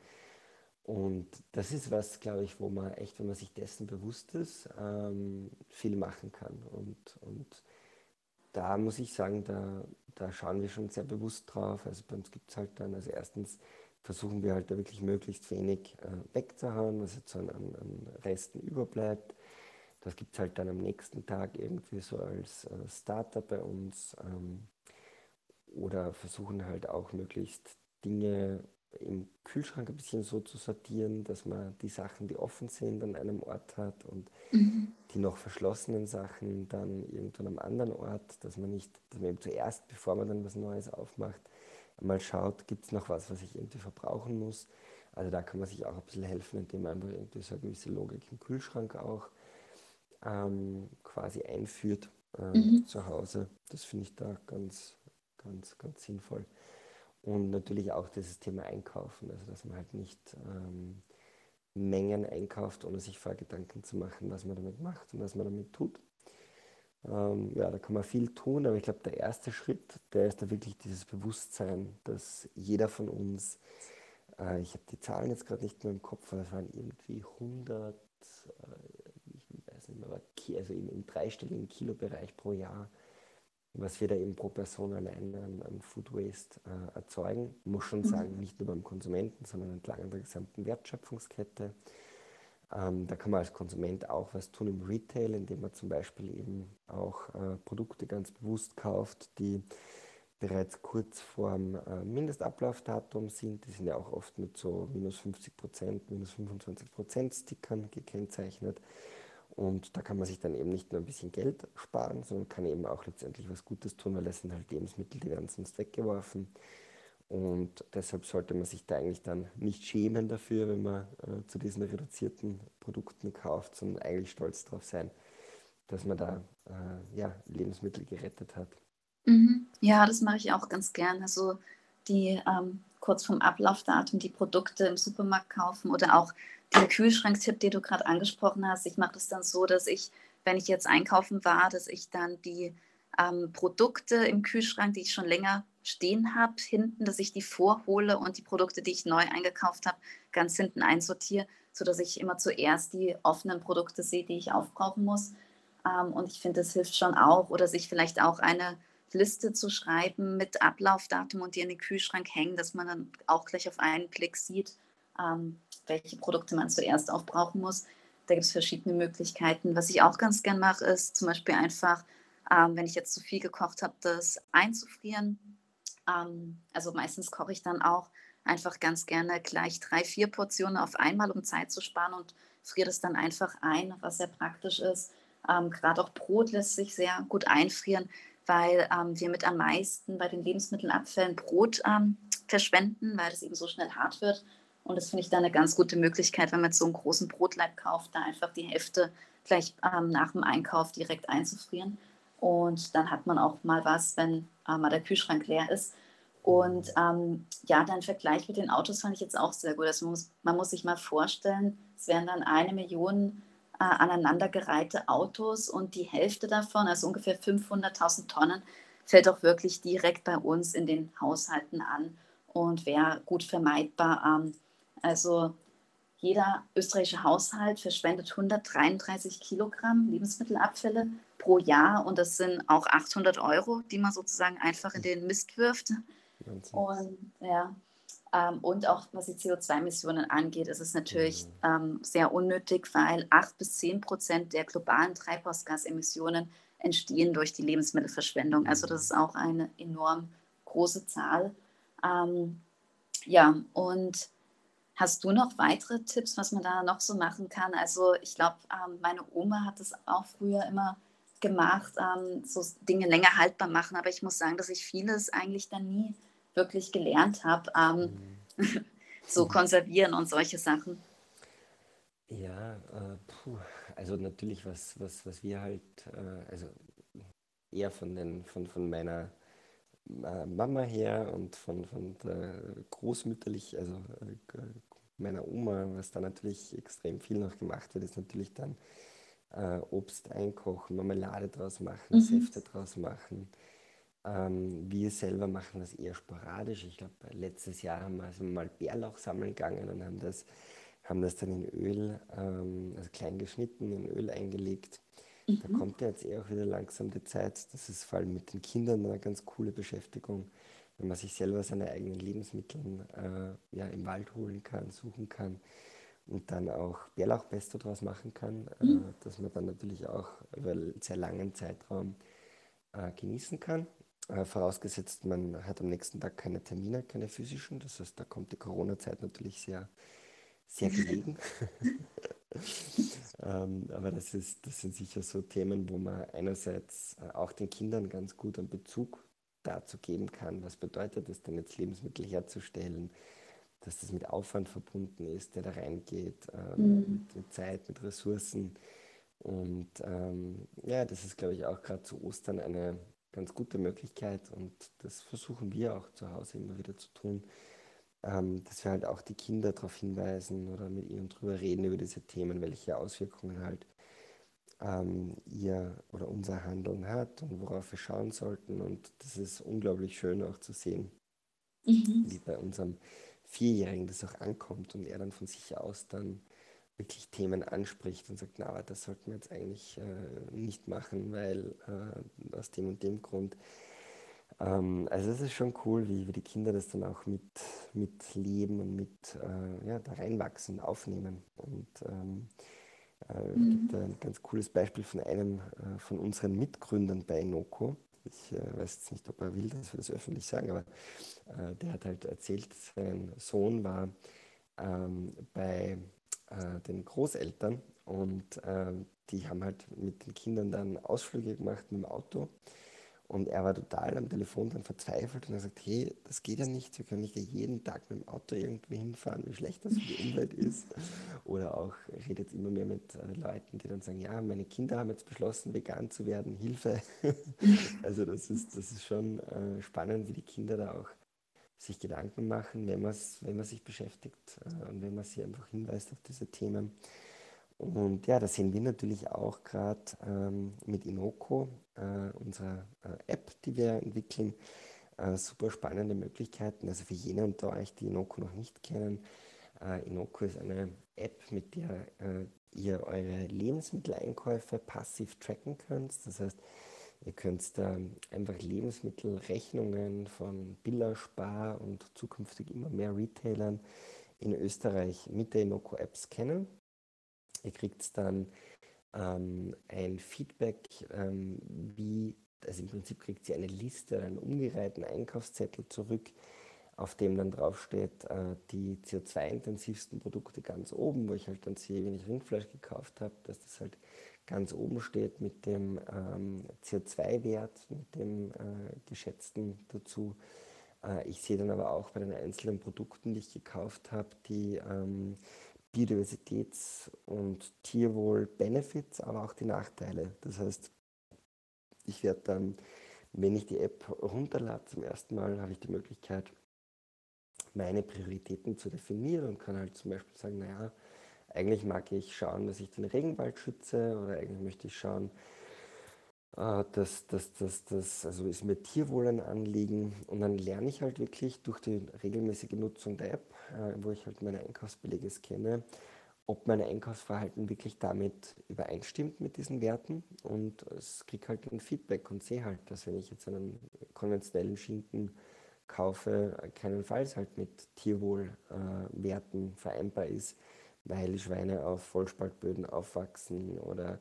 Und das ist was, glaube ich, wo man echt, wenn man sich dessen bewusst ist, ähm, viel machen kann. Und, und da muss ich sagen, da, da schauen wir schon sehr bewusst drauf. Also bei uns gibt es halt dann, also erstens versuchen wir halt da wirklich möglichst wenig äh, wegzuhauen, was jetzt so an, an Resten überbleibt. Das gibt es halt dann am nächsten Tag irgendwie so als äh, Starter bei uns. Ähm, oder versuchen halt auch möglichst Dinge im Kühlschrank ein bisschen so zu sortieren, dass man die Sachen, die offen sind, an einem Ort hat und mhm. die noch verschlossenen Sachen dann irgendwo an einem anderen Ort, dass man nicht, dass man eben zuerst, bevor man dann was Neues aufmacht, mal schaut, gibt es noch was, was ich irgendwie verbrauchen muss. Also da kann man sich auch ein bisschen helfen, indem man einfach irgendwie so eine gewisse Logik im Kühlschrank auch ähm, quasi einführt äh, mhm. zu Hause. Das finde ich da ganz, ganz, ganz sinnvoll. Und natürlich auch dieses Thema Einkaufen, also dass man halt nicht ähm, Mengen einkauft, ohne sich vorher Gedanken zu machen, was man damit macht und was man damit tut. Ähm, ja, da kann man viel tun, aber ich glaube, der erste Schritt, der ist da wirklich dieses Bewusstsein, dass jeder von uns, äh, ich habe die Zahlen jetzt gerade nicht mehr im Kopf, aber es waren irgendwie 100, äh, also im, im dreistelligen Kilobereich pro Jahr, was wir da eben pro Person allein an, an Food Waste äh, erzeugen. Ich muss schon mhm. sagen, nicht nur beim Konsumenten, sondern entlang der gesamten Wertschöpfungskette. Ähm, da kann man als Konsument auch was tun im Retail, indem man zum Beispiel eben auch äh, Produkte ganz bewusst kauft, die bereits kurz vorm äh, Mindestablaufdatum sind. Die sind ja auch oft mit so minus 50 Prozent, minus 25 Prozent Stickern gekennzeichnet. Und da kann man sich dann eben nicht nur ein bisschen Geld sparen, sondern kann eben auch letztendlich was Gutes tun, weil das sind halt Lebensmittel, die werden sonst weggeworfen. Und deshalb sollte man sich da eigentlich dann nicht schämen dafür, wenn man äh, zu diesen reduzierten Produkten kauft, sondern eigentlich stolz darauf sein, dass man da äh, ja, Lebensmittel gerettet hat. Mhm. Ja, das mache ich auch ganz gern. Also die ähm, kurz vom Ablaufdatum die Produkte im Supermarkt kaufen oder auch den Kühlschranktipp, den du gerade angesprochen hast. Ich mache das dann so, dass ich, wenn ich jetzt einkaufen war, dass ich dann die ähm, Produkte im Kühlschrank, die ich schon länger stehen habe, hinten, dass ich die vorhole und die Produkte, die ich neu eingekauft habe, ganz hinten einsortiere, sodass ich immer zuerst die offenen Produkte sehe, die ich aufbrauchen muss. Ähm, und ich finde, das hilft schon auch. Oder sich vielleicht auch eine Liste zu schreiben mit Ablaufdatum und die in den Kühlschrank hängen, dass man dann auch gleich auf einen Klick sieht, ähm, welche Produkte man zuerst aufbrauchen muss. Da gibt es verschiedene Möglichkeiten. Was ich auch ganz gern mache, ist zum Beispiel einfach, ähm, wenn ich jetzt zu viel gekocht habe, das einzufrieren ähm, also meistens koche ich dann auch einfach ganz gerne gleich drei, vier Portionen auf einmal, um Zeit zu sparen und friere das dann einfach ein, was sehr praktisch ist. Ähm, Gerade auch Brot lässt sich sehr gut einfrieren, weil ähm, wir mit am meisten bei den Lebensmittelabfällen Brot ähm, verschwenden, weil das eben so schnell hart wird. Und das finde ich dann eine ganz gute Möglichkeit, wenn man so einen großen Brotleib kauft, da einfach die Hälfte gleich ähm, nach dem Einkauf direkt einzufrieren. Und dann hat man auch mal was, wenn äh, mal der Kühlschrank leer ist. Und ähm, ja, dein Vergleich mit den Autos fand ich jetzt auch sehr gut. Also man muss, man muss sich mal vorstellen, es wären dann eine Million äh, aneinandergereihte Autos und die Hälfte davon, also ungefähr 500.000 Tonnen, fällt auch wirklich direkt bei uns in den Haushalten an und wäre gut vermeidbar. Ähm, also jeder österreichische Haushalt verschwendet 133 Kilogramm Lebensmittelabfälle pro Jahr und das sind auch 800 Euro, die man sozusagen einfach in den Mist wirft. Und ja, ähm, und auch was die CO2-Emissionen angeht, ist es natürlich mhm. ähm, sehr unnötig, weil 8 bis 10 Prozent der globalen Treibhausgasemissionen entstehen durch die Lebensmittelverschwendung. Also das ist auch eine enorm große Zahl. Ähm, ja, und Hast du noch weitere Tipps, was man da noch so machen kann? Also ich glaube, ähm, meine Oma hat das auch früher immer gemacht, ähm, so Dinge länger haltbar machen. Aber ich muss sagen, dass ich vieles eigentlich dann nie wirklich gelernt habe. Ähm, mhm. so konservieren und solche Sachen. Ja, äh, puh. also natürlich, was, was, was wir halt, äh, also eher von, den, von, von meiner äh, Mama her und von, von der großmütterlich, also äh, meiner Oma, was da natürlich extrem viel noch gemacht wird, ist natürlich dann äh, Obst einkochen, Marmelade draus machen, mhm. Säfte draus machen. Ähm, wir selber machen das eher sporadisch. Ich glaube, letztes Jahr haben wir also mal Bärlauch sammeln gegangen und haben das, haben das dann in Öl, ähm, also klein geschnitten, in Öl eingelegt. Mhm. Da kommt ja jetzt eh auch wieder langsam die Zeit. Das ist vor allem mit den Kindern eine ganz coole Beschäftigung wenn man sich selber seine eigenen Lebensmittel äh, ja, im Wald holen kann, suchen kann und dann auch Bärlauchpesto draus machen kann, äh, mhm. äh, dass man dann natürlich auch über einen sehr langen Zeitraum äh, genießen kann. Äh, vorausgesetzt, man hat am nächsten Tag keine Termine, keine physischen. Das heißt, da kommt die Corona-Zeit natürlich sehr, sehr gelegen. ähm, aber das, ist, das sind sicher so Themen, wo man einerseits äh, auch den Kindern ganz gut einen Bezug dazu geben kann, was bedeutet es denn jetzt, Lebensmittel herzustellen, dass das mit Aufwand verbunden ist, der da reingeht, ähm, mhm. mit, mit, Zeit, mit Ressourcen. Und ähm, ja, das ist, glaube ich, auch gerade zu Ostern eine ganz gute Möglichkeit und das versuchen wir auch zu Hause immer wieder zu tun, ähm, dass wir halt auch die Kinder darauf hinweisen oder mit ihnen drüber reden über diese Themen, welche Auswirkungen halt ähm, ihr oder unser Handeln hat und worauf wir schauen sollten. Und das ist unglaublich schön auch zu sehen, mhm. wie bei unserem Vierjährigen das auch ankommt und er dann von sich aus dann wirklich Themen anspricht und sagt, na, das sollten wir jetzt eigentlich äh, nicht machen, weil äh, aus dem und dem Grund. Ähm, also es ist schon cool, wie, wie die Kinder das dann auch mit, mit leben und mit äh, ja, da reinwachsen, aufnehmen. Und ähm, äh, mhm. gibt ein ganz cooles Beispiel von einem äh, von unseren Mitgründern bei Inoko. Ich äh, weiß jetzt nicht, ob er will, dass wir das öffentlich sagen, aber der hat halt erzählt, sein Sohn war ähm, bei äh, den Großeltern und äh, die haben halt mit den Kindern dann Ausflüge gemacht mit dem Auto. Und er war total am Telefon dann verzweifelt und er sagt, hey, das geht ja nicht, wir können nicht jeden Tag mit dem Auto irgendwie hinfahren, wie schlecht das für die Umwelt ist. Oder auch, er redet jetzt immer mehr mit äh, Leuten, die dann sagen, ja, meine Kinder haben jetzt beschlossen, vegan zu werden, Hilfe. also das ist, das ist schon äh, spannend, wie die Kinder da auch sich Gedanken machen, wenn, wenn man sich beschäftigt äh, und wenn man sie einfach hinweist auf diese Themen. Und ja, das sehen wir natürlich auch gerade ähm, mit Inoko, äh, unserer äh, App, die wir entwickeln. Äh, super spannende Möglichkeiten. Also für jene unter euch, die Inoko noch nicht kennen, äh, Inoko ist eine App, mit der äh, ihr eure Lebensmitteleinkäufe passiv tracken könnt. Das heißt, Ihr könnt da einfach Lebensmittelrechnungen von Billa, Spar und zukünftig immer mehr Retailern in Österreich mit der Inoko App scannen. Ihr kriegt dann ähm, ein Feedback, ähm, wie, also im Prinzip kriegt ihr eine Liste, einen umgereihten Einkaufszettel zurück, auf dem dann draufsteht, äh, die CO2-intensivsten Produkte ganz oben, wo ich halt dann sehe, wenn ich Rindfleisch gekauft habe, dass das halt ganz oben steht mit dem ähm, CO2-Wert, mit dem äh, geschätzten dazu. Äh, ich sehe dann aber auch bei den einzelnen Produkten, die ich gekauft habe, die ähm, Biodiversitäts- und Tierwohl-Benefits, aber auch die Nachteile. Das heißt, ich werde dann, wenn ich die App runterlade zum ersten Mal, habe ich die Möglichkeit, meine Prioritäten zu definieren und kann halt zum Beispiel sagen, naja, eigentlich mag ich schauen, dass ich den Regenwald schütze oder eigentlich möchte ich schauen, äh, dass das, das, das, also ist mir Tierwohl ein Anliegen. Und dann lerne ich halt wirklich durch die regelmäßige Nutzung der App, äh, wo ich halt meine Einkaufsbelege scanne, ob mein Einkaufsverhalten wirklich damit übereinstimmt mit diesen Werten. Und es kriege halt ein Feedback und sehe halt, dass wenn ich jetzt einen konventionellen Schinken kaufe, keinenfalls halt mit Tierwohlwerten äh, vereinbar ist weil Schweine auf Vollspaltböden aufwachsen oder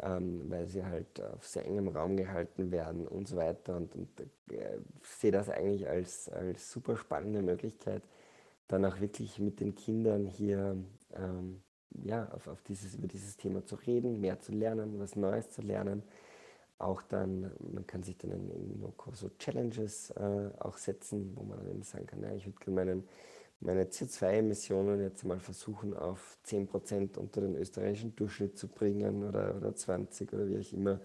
ähm, weil sie halt auf sehr engem Raum gehalten werden und so weiter. Und, und äh, sehe das eigentlich als, als super spannende Möglichkeit, dann auch wirklich mit den Kindern hier ähm, ja, auf, auf dieses, über dieses Thema zu reden, mehr zu lernen, was Neues zu lernen. Auch dann, man kann sich dann in, in so Challenges äh, auch setzen, wo man dann eben sagen kann, ja, ich würde meinen meine CO2-Emissionen jetzt mal versuchen auf 10% unter den österreichischen Durchschnitt zu bringen oder, oder 20 oder wie auch immer.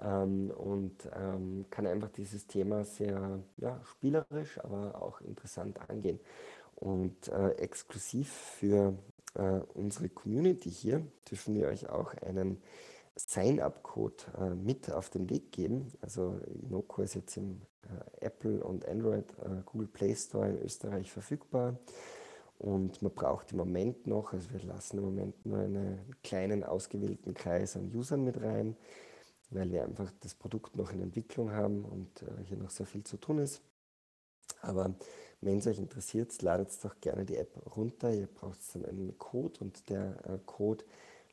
Ähm, und ähm, kann einfach dieses Thema sehr ja, spielerisch, aber auch interessant angehen. Und äh, exklusiv für äh, unsere Community hier dürfen wir euch auch einen Sign-up-Code äh, mit auf den Weg geben. Also Inoko ist jetzt im äh, Apple und Android äh, Google Play Store in Österreich verfügbar. Und man braucht im Moment noch, also wir lassen im Moment nur einen kleinen ausgewählten Kreis an Usern mit rein, weil wir einfach das Produkt noch in Entwicklung haben und äh, hier noch sehr viel zu tun ist. Aber wenn es euch interessiert, ladet doch gerne die App runter. Ihr braucht dann einen Code und der äh, Code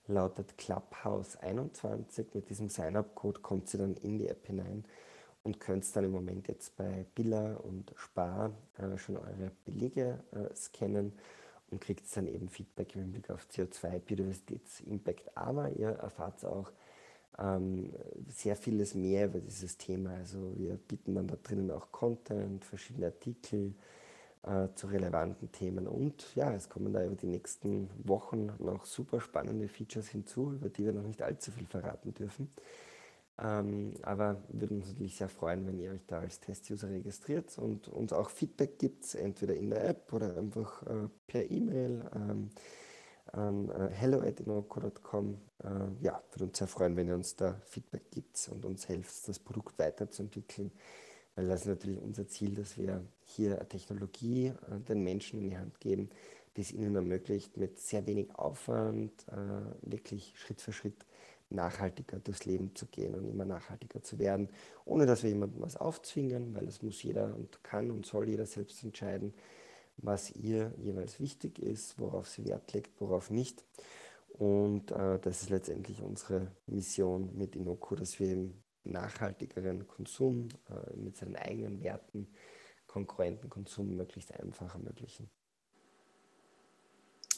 lautet Clubhouse21. Mit diesem Sign-up-Code kommt sie dann in die App hinein und könnt dann im Moment jetzt bei Billa und Spar äh, schon eure Belege äh, scannen und kriegt dann eben Feedback im Hinblick auf CO2, Biodiversitätsimpact. Aber ihr erfahrt auch ähm, sehr vieles mehr über dieses Thema. Also wir bieten dann da drinnen auch Content, verschiedene Artikel äh, zu relevanten Themen. Und ja, es kommen da über die nächsten Wochen noch super spannende Features hinzu, über die wir noch nicht allzu viel verraten dürfen. Ähm, aber würden uns natürlich sehr freuen, wenn ihr euch da als Test-User registriert und uns auch Feedback gibt, entweder in der App oder einfach äh, per E-Mail ähm, an äh, hello.inoko.com. Äh, ja, würde uns sehr freuen, wenn ihr uns da Feedback gibt und uns helft, das Produkt weiterzuentwickeln, weil das ist natürlich unser Ziel, dass wir hier Technologie äh, den Menschen in die Hand geben, das ihnen ermöglicht, mit sehr wenig Aufwand äh, wirklich Schritt für Schritt nachhaltiger durchs Leben zu gehen und immer nachhaltiger zu werden, ohne dass wir jemandem was aufzwingen, weil es muss jeder und kann und soll jeder selbst entscheiden, was ihr jeweils wichtig ist, worauf sie Wert legt, worauf nicht. Und äh, das ist letztendlich unsere Mission mit Inoko, dass wir im nachhaltigeren Konsum äh, mit seinen eigenen Werten konkurrenten Konsum möglichst einfach ermöglichen.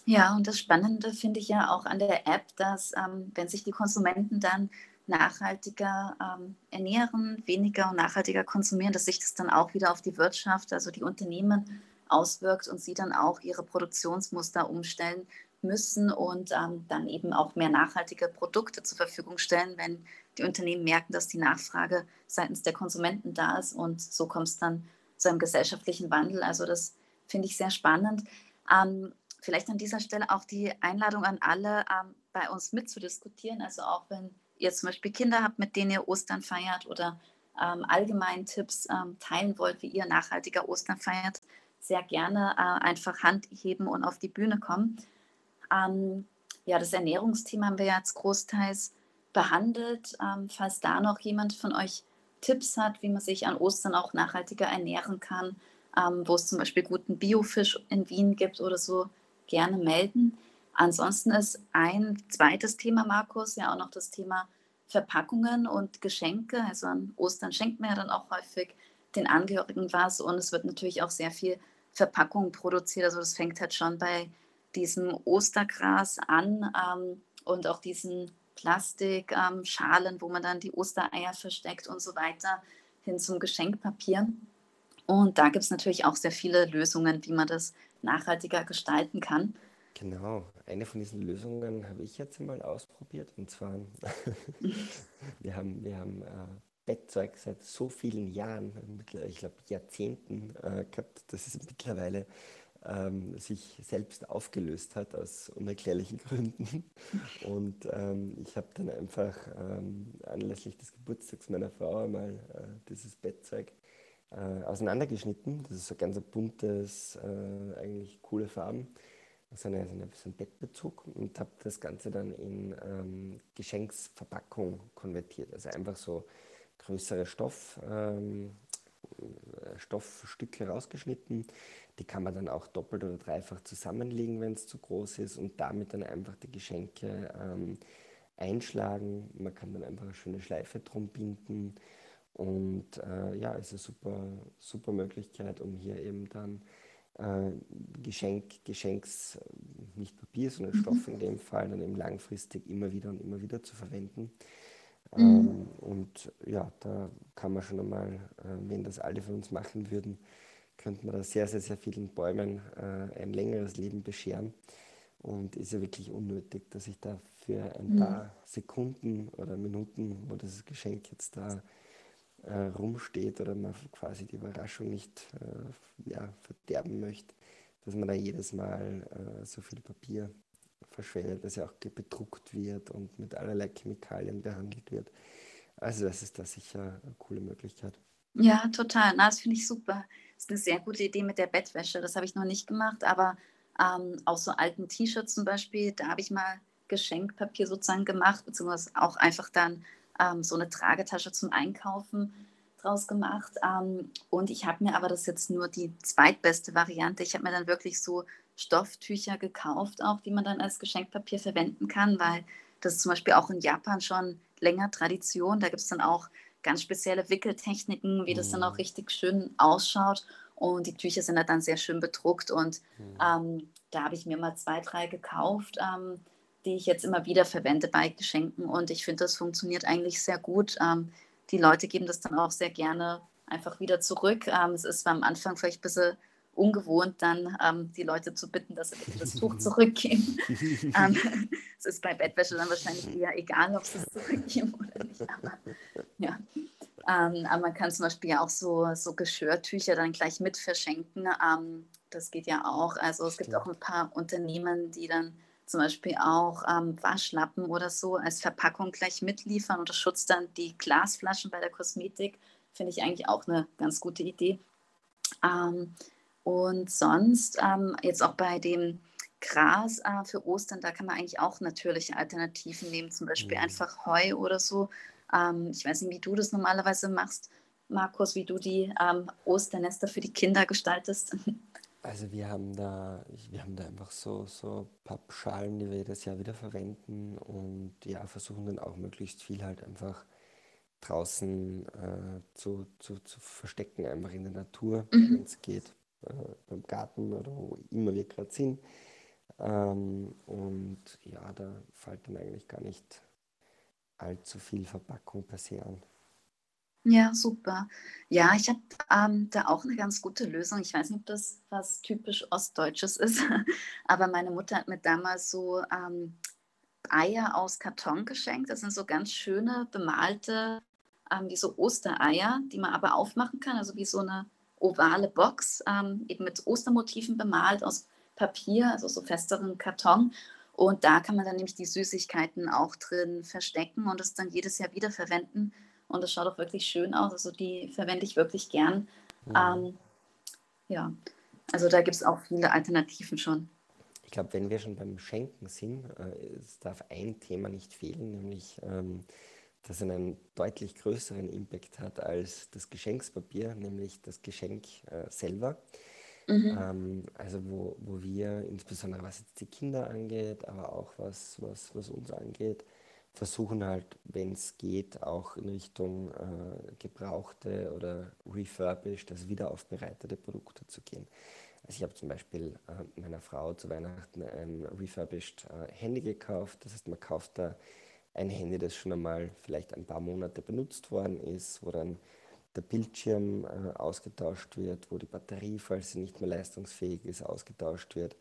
Ja, und das Spannende finde ich ja auch an der App, dass ähm, wenn sich die Konsumenten dann nachhaltiger ähm, ernähren, weniger und nachhaltiger konsumieren, dass sich das dann auch wieder auf die Wirtschaft, also die Unternehmen auswirkt und sie dann auch ihre Produktionsmuster umstellen müssen und ähm, dann eben auch mehr nachhaltige Produkte zur Verfügung stellen, wenn die Unternehmen merken, dass die Nachfrage seitens der Konsumenten da ist und so kommt es dann zu einem gesellschaftlichen Wandel. Also das finde ich sehr spannend. Ähm, vielleicht an dieser Stelle auch die Einladung an alle, ähm, bei uns mitzudiskutieren. Also auch wenn ihr zum Beispiel Kinder habt, mit denen ihr Ostern feiert oder ähm, allgemein Tipps ähm, teilen wollt, wie ihr nachhaltiger Ostern feiert, sehr gerne äh, einfach Hand heben und auf die Bühne kommen. Ähm, ja, das Ernährungsthema haben wir jetzt großteils behandelt. Ähm, falls da noch jemand von euch Tipps hat, wie man sich an Ostern auch nachhaltiger ernähren kann, ähm, wo es zum Beispiel guten Biofisch in Wien gibt oder so, gerne melden. Ansonsten ist ein zweites Thema, Markus, ja auch noch das Thema Verpackungen und Geschenke. Also an Ostern schenkt man ja dann auch häufig den Angehörigen was und es wird natürlich auch sehr viel Verpackung produziert. Also das fängt halt schon bei diesem Ostergras an ähm, und auch diesen Plastikschalen, ähm, wo man dann die Ostereier versteckt und so weiter, hin zum Geschenkpapier. Und da gibt es natürlich auch sehr viele Lösungen, wie man das nachhaltiger gestalten kann. Genau, eine von diesen Lösungen habe ich jetzt mal ausprobiert. Und zwar, wir haben, wir haben äh, Bettzeug seit so vielen Jahren, ich glaube Jahrzehnten äh, gehabt, dass es mittlerweile ähm, sich selbst aufgelöst hat aus unerklärlichen Gründen. Und ähm, ich habe dann einfach ähm, anlässlich des Geburtstags meiner Frau einmal äh, dieses Bettzeug äh, auseinandergeschnitten. Das ist so ganz ein buntes, äh, eigentlich coole Farben. So, eine, so, eine, so ein Bettbezug und habe das Ganze dann in ähm, Geschenksverpackung konvertiert. Also einfach so größere Stoff, ähm, Stoffstücke rausgeschnitten. Die kann man dann auch doppelt oder dreifach zusammenlegen, wenn es zu groß ist und damit dann einfach die Geschenke ähm, einschlagen. Man kann dann einfach eine schöne Schleife drum binden und äh, ja, ist eine super, super Möglichkeit, um hier eben dann äh, Geschenk, Geschenks, nicht Papier, sondern mhm. Stoff in dem Fall, dann eben langfristig immer wieder und immer wieder zu verwenden. Mhm. Ähm, und ja, da kann man schon einmal, äh, wenn das alle von uns machen würden, könnte man da sehr, sehr, sehr vielen Bäumen äh, ein längeres Leben bescheren. Und ist ja wirklich unnötig, dass ich da für ein mhm. paar Sekunden oder Minuten, wo das Geschenk jetzt da äh, rumsteht oder man quasi die Überraschung nicht äh, ja, verderben möchte, dass man da jedes Mal äh, so viel Papier verschwendet, das ja auch bedruckt wird und mit allerlei Chemikalien behandelt wird. Also das ist da sicher eine coole Möglichkeit. Ja, total. Na, das finde ich super. Das ist eine sehr gute Idee mit der Bettwäsche. Das habe ich noch nicht gemacht, aber ähm, auch so alten T-Shirts zum Beispiel, da habe ich mal Geschenkpapier sozusagen gemacht, beziehungsweise auch einfach dann ähm, so eine Tragetasche zum Einkaufen draus gemacht. Ähm, und ich habe mir aber das jetzt nur die zweitbeste Variante. Ich habe mir dann wirklich so Stofftücher gekauft, auch die man dann als Geschenkpapier verwenden kann, weil das ist zum Beispiel auch in Japan schon länger Tradition. Da gibt es dann auch ganz spezielle Wickeltechniken, wie das dann auch mhm. richtig schön ausschaut. Und die Tücher sind dann sehr schön bedruckt. Und mhm. ähm, da habe ich mir mal zwei, drei gekauft. Ähm, die ich jetzt immer wieder verwende bei Geschenken. Und ich finde, das funktioniert eigentlich sehr gut. Ähm, die Leute geben das dann auch sehr gerne einfach wieder zurück. Ähm, es ist am Anfang vielleicht ein bisschen ungewohnt, dann ähm, die Leute zu bitten, dass sie das Tuch zurückgeben. ähm, es ist bei Bettwäsche dann wahrscheinlich eher egal, ob sie es zurückgeben oder nicht. Aber, ja. ähm, aber man kann zum Beispiel auch so, so Geschirrtücher dann gleich mit verschenken. Ähm, das geht ja auch. Also es gibt auch ein paar Unternehmen, die dann zum Beispiel auch ähm, Waschlappen oder so als Verpackung gleich mitliefern oder schützt dann die Glasflaschen bei der Kosmetik. Finde ich eigentlich auch eine ganz gute Idee. Ähm, Und sonst, ähm, jetzt auch bei dem Gras äh, für Ostern, da kann man eigentlich auch natürliche Alternativen nehmen, zum Beispiel mhm. einfach Heu oder so. Ähm, ich weiß nicht, wie du das normalerweise machst, Markus, wie du die ähm, Osternester für die Kinder gestaltest. Also wir haben da, wir haben da einfach so, so Pappschalen, die wir jedes Jahr wieder verwenden und ja, versuchen dann auch möglichst viel halt einfach draußen äh, zu, zu, zu verstecken, einfach in der Natur, mhm. wenn es geht, äh, beim Garten oder wo immer wir gerade sind. Ähm, und ja, da fällt dann eigentlich gar nicht allzu viel Verpackung per se an. Ja, super. Ja, ich habe ähm, da auch eine ganz gute Lösung. Ich weiß nicht, ob das was typisch Ostdeutsches ist, aber meine Mutter hat mir damals so ähm, Eier aus Karton geschenkt. Das sind so ganz schöne bemalte, ähm, wie so Ostereier, die man aber aufmachen kann, also wie so eine ovale Box, ähm, eben mit Ostermotiven bemalt aus Papier, also so festeren Karton. Und da kann man dann nämlich die Süßigkeiten auch drin verstecken und es dann jedes Jahr wieder verwenden und es schaut auch wirklich schön aus. Also die verwende ich wirklich gern. Mhm. Ähm, ja, also da gibt es auch viele Alternativen schon. Ich glaube, wenn wir schon beim Schenken sind, äh, es darf ein Thema nicht fehlen, nämlich ähm, dass es einen deutlich größeren Impact hat als das Geschenkspapier, nämlich das Geschenk äh, selber. Mhm. Ähm, also wo, wo wir, insbesondere was jetzt die Kinder angeht, aber auch was, was, was uns angeht, versuchen halt, wenn es geht, auch in Richtung äh, gebrauchte oder refurbished, also wiederaufbereitete Produkte zu gehen. Also ich habe zum Beispiel äh, meiner Frau zu Weihnachten ein refurbished äh, Handy gekauft. Das heißt, man kauft da ein Handy, das schon einmal vielleicht ein paar Monate benutzt worden ist, wo dann der Bildschirm äh, ausgetauscht wird, wo die Batterie, falls sie nicht mehr leistungsfähig ist, ausgetauscht wird.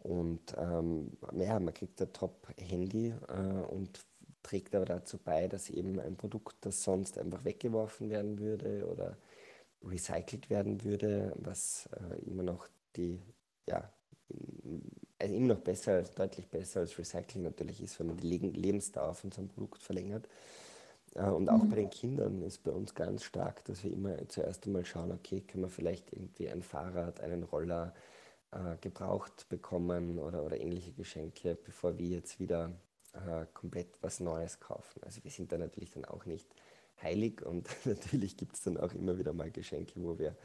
Und ähm, ja, man kriegt ein Top-Handy äh, und trägt aber dazu bei, dass eben ein Produkt, das sonst einfach weggeworfen werden würde oder recycelt werden würde, was äh, immer noch die, ja, also immer noch besser, deutlich besser als Recycling natürlich ist, wenn man die Lebensdauer von so einem Produkt verlängert. Äh, und auch mhm. bei den Kindern ist bei uns ganz stark, dass wir immer zuerst einmal schauen, okay, können wir vielleicht irgendwie ein Fahrrad, einen Roller äh, gebraucht bekommen oder, oder ähnliche Geschenke, bevor wir jetzt wieder äh, komplett was Neues kaufen. Also wir sind da natürlich dann auch nicht heilig und natürlich gibt es dann auch immer wieder mal Geschenke, wo wir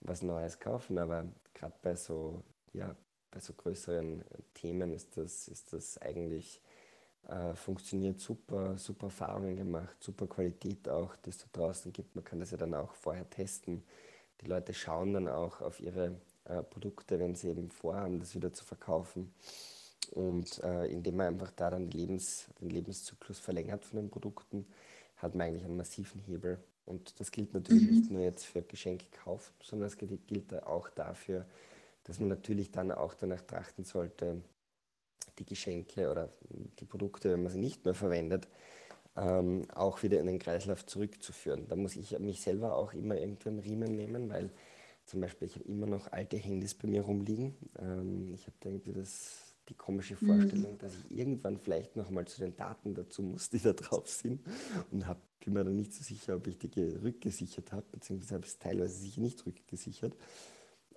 was Neues kaufen, aber gerade bei so, ja, bei so größeren Themen ist das, ist das eigentlich äh, funktioniert super, super Erfahrungen gemacht, super Qualität auch, das da draußen gibt. Man kann das ja dann auch vorher testen. Die Leute schauen dann auch auf ihre äh, Produkte, wenn sie eben vorhaben, das wieder zu verkaufen. Und äh, indem man einfach da dann Lebens, den Lebenszyklus verlängert von den Produkten, hat man eigentlich einen massiven Hebel. Und das gilt natürlich mhm. nicht nur jetzt für Geschenke kaufen, sondern es gilt auch dafür, dass man natürlich dann auch danach trachten sollte, die Geschenke oder die Produkte, wenn man sie nicht mehr verwendet, ähm, auch wieder in den Kreislauf zurückzuführen. Da muss ich mich selber auch immer irgendwie am Riemen nehmen, weil zum Beispiel ich habe immer noch alte Handys bei mir rumliegen. Ähm, ich habe da irgendwie das die komische mhm. Vorstellung, mhm. dass ich irgendwann vielleicht noch mal zu den Daten dazu muss, die da drauf sind. Und hab, bin mir dann nicht so sicher, ob ich die rückgesichert habe, beziehungsweise habe ich es teilweise sicher nicht rückgesichert.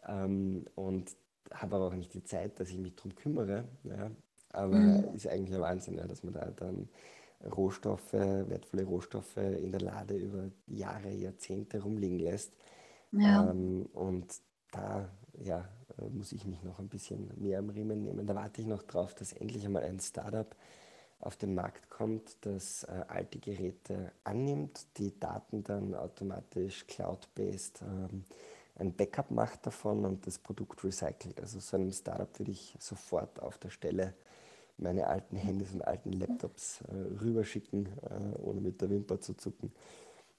Ähm, und habe aber auch nicht die Zeit, dass ich mich darum kümmere. Ja. Aber mhm. ist eigentlich ein Wahnsinn, ja, dass man da dann Rohstoffe, wertvolle Rohstoffe in der Lade über Jahre, Jahrzehnte rumliegen lässt. Ja. Ähm, und da ja, muss ich mich noch ein bisschen mehr am Riemen nehmen. Da warte ich noch drauf, dass endlich einmal ein Startup auf den Markt kommt, das äh, alte Geräte annimmt, die Daten dann automatisch cloud-based ähm, ein Backup macht davon und das Produkt recycelt. Also so einem Startup würde ich sofort auf der Stelle meine alten Handys und alten Laptops äh, rüberschicken, äh, ohne mit der Wimper zu zucken.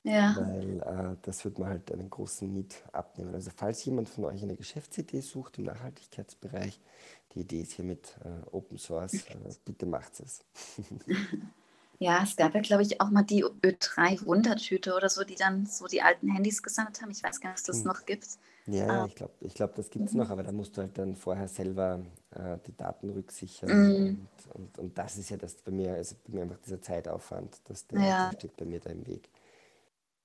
Ja. Weil äh, das wird man halt einen großen Need abnehmen. Also falls jemand von euch eine Geschäftsidee sucht im Nachhaltigkeitsbereich, die Idee ist hier mit äh, Open Source, äh, bitte macht es. ja, es gab ja, glaube ich, auch mal die Ö3-Wundertüte oder so, die dann so die alten Handys gesammelt haben. Ich weiß gar nicht, ob es das hm. noch gibt. Ja, ah. ich glaube, ich glaub, das gibt es mhm. noch, aber da musst du halt dann vorher selber äh, die Daten rücksichern. Mhm. Und, und, und, das ist ja das bei mir, also bei mir einfach dieser Zeitaufwand, das, der, ja. der steht bei mir da im Weg.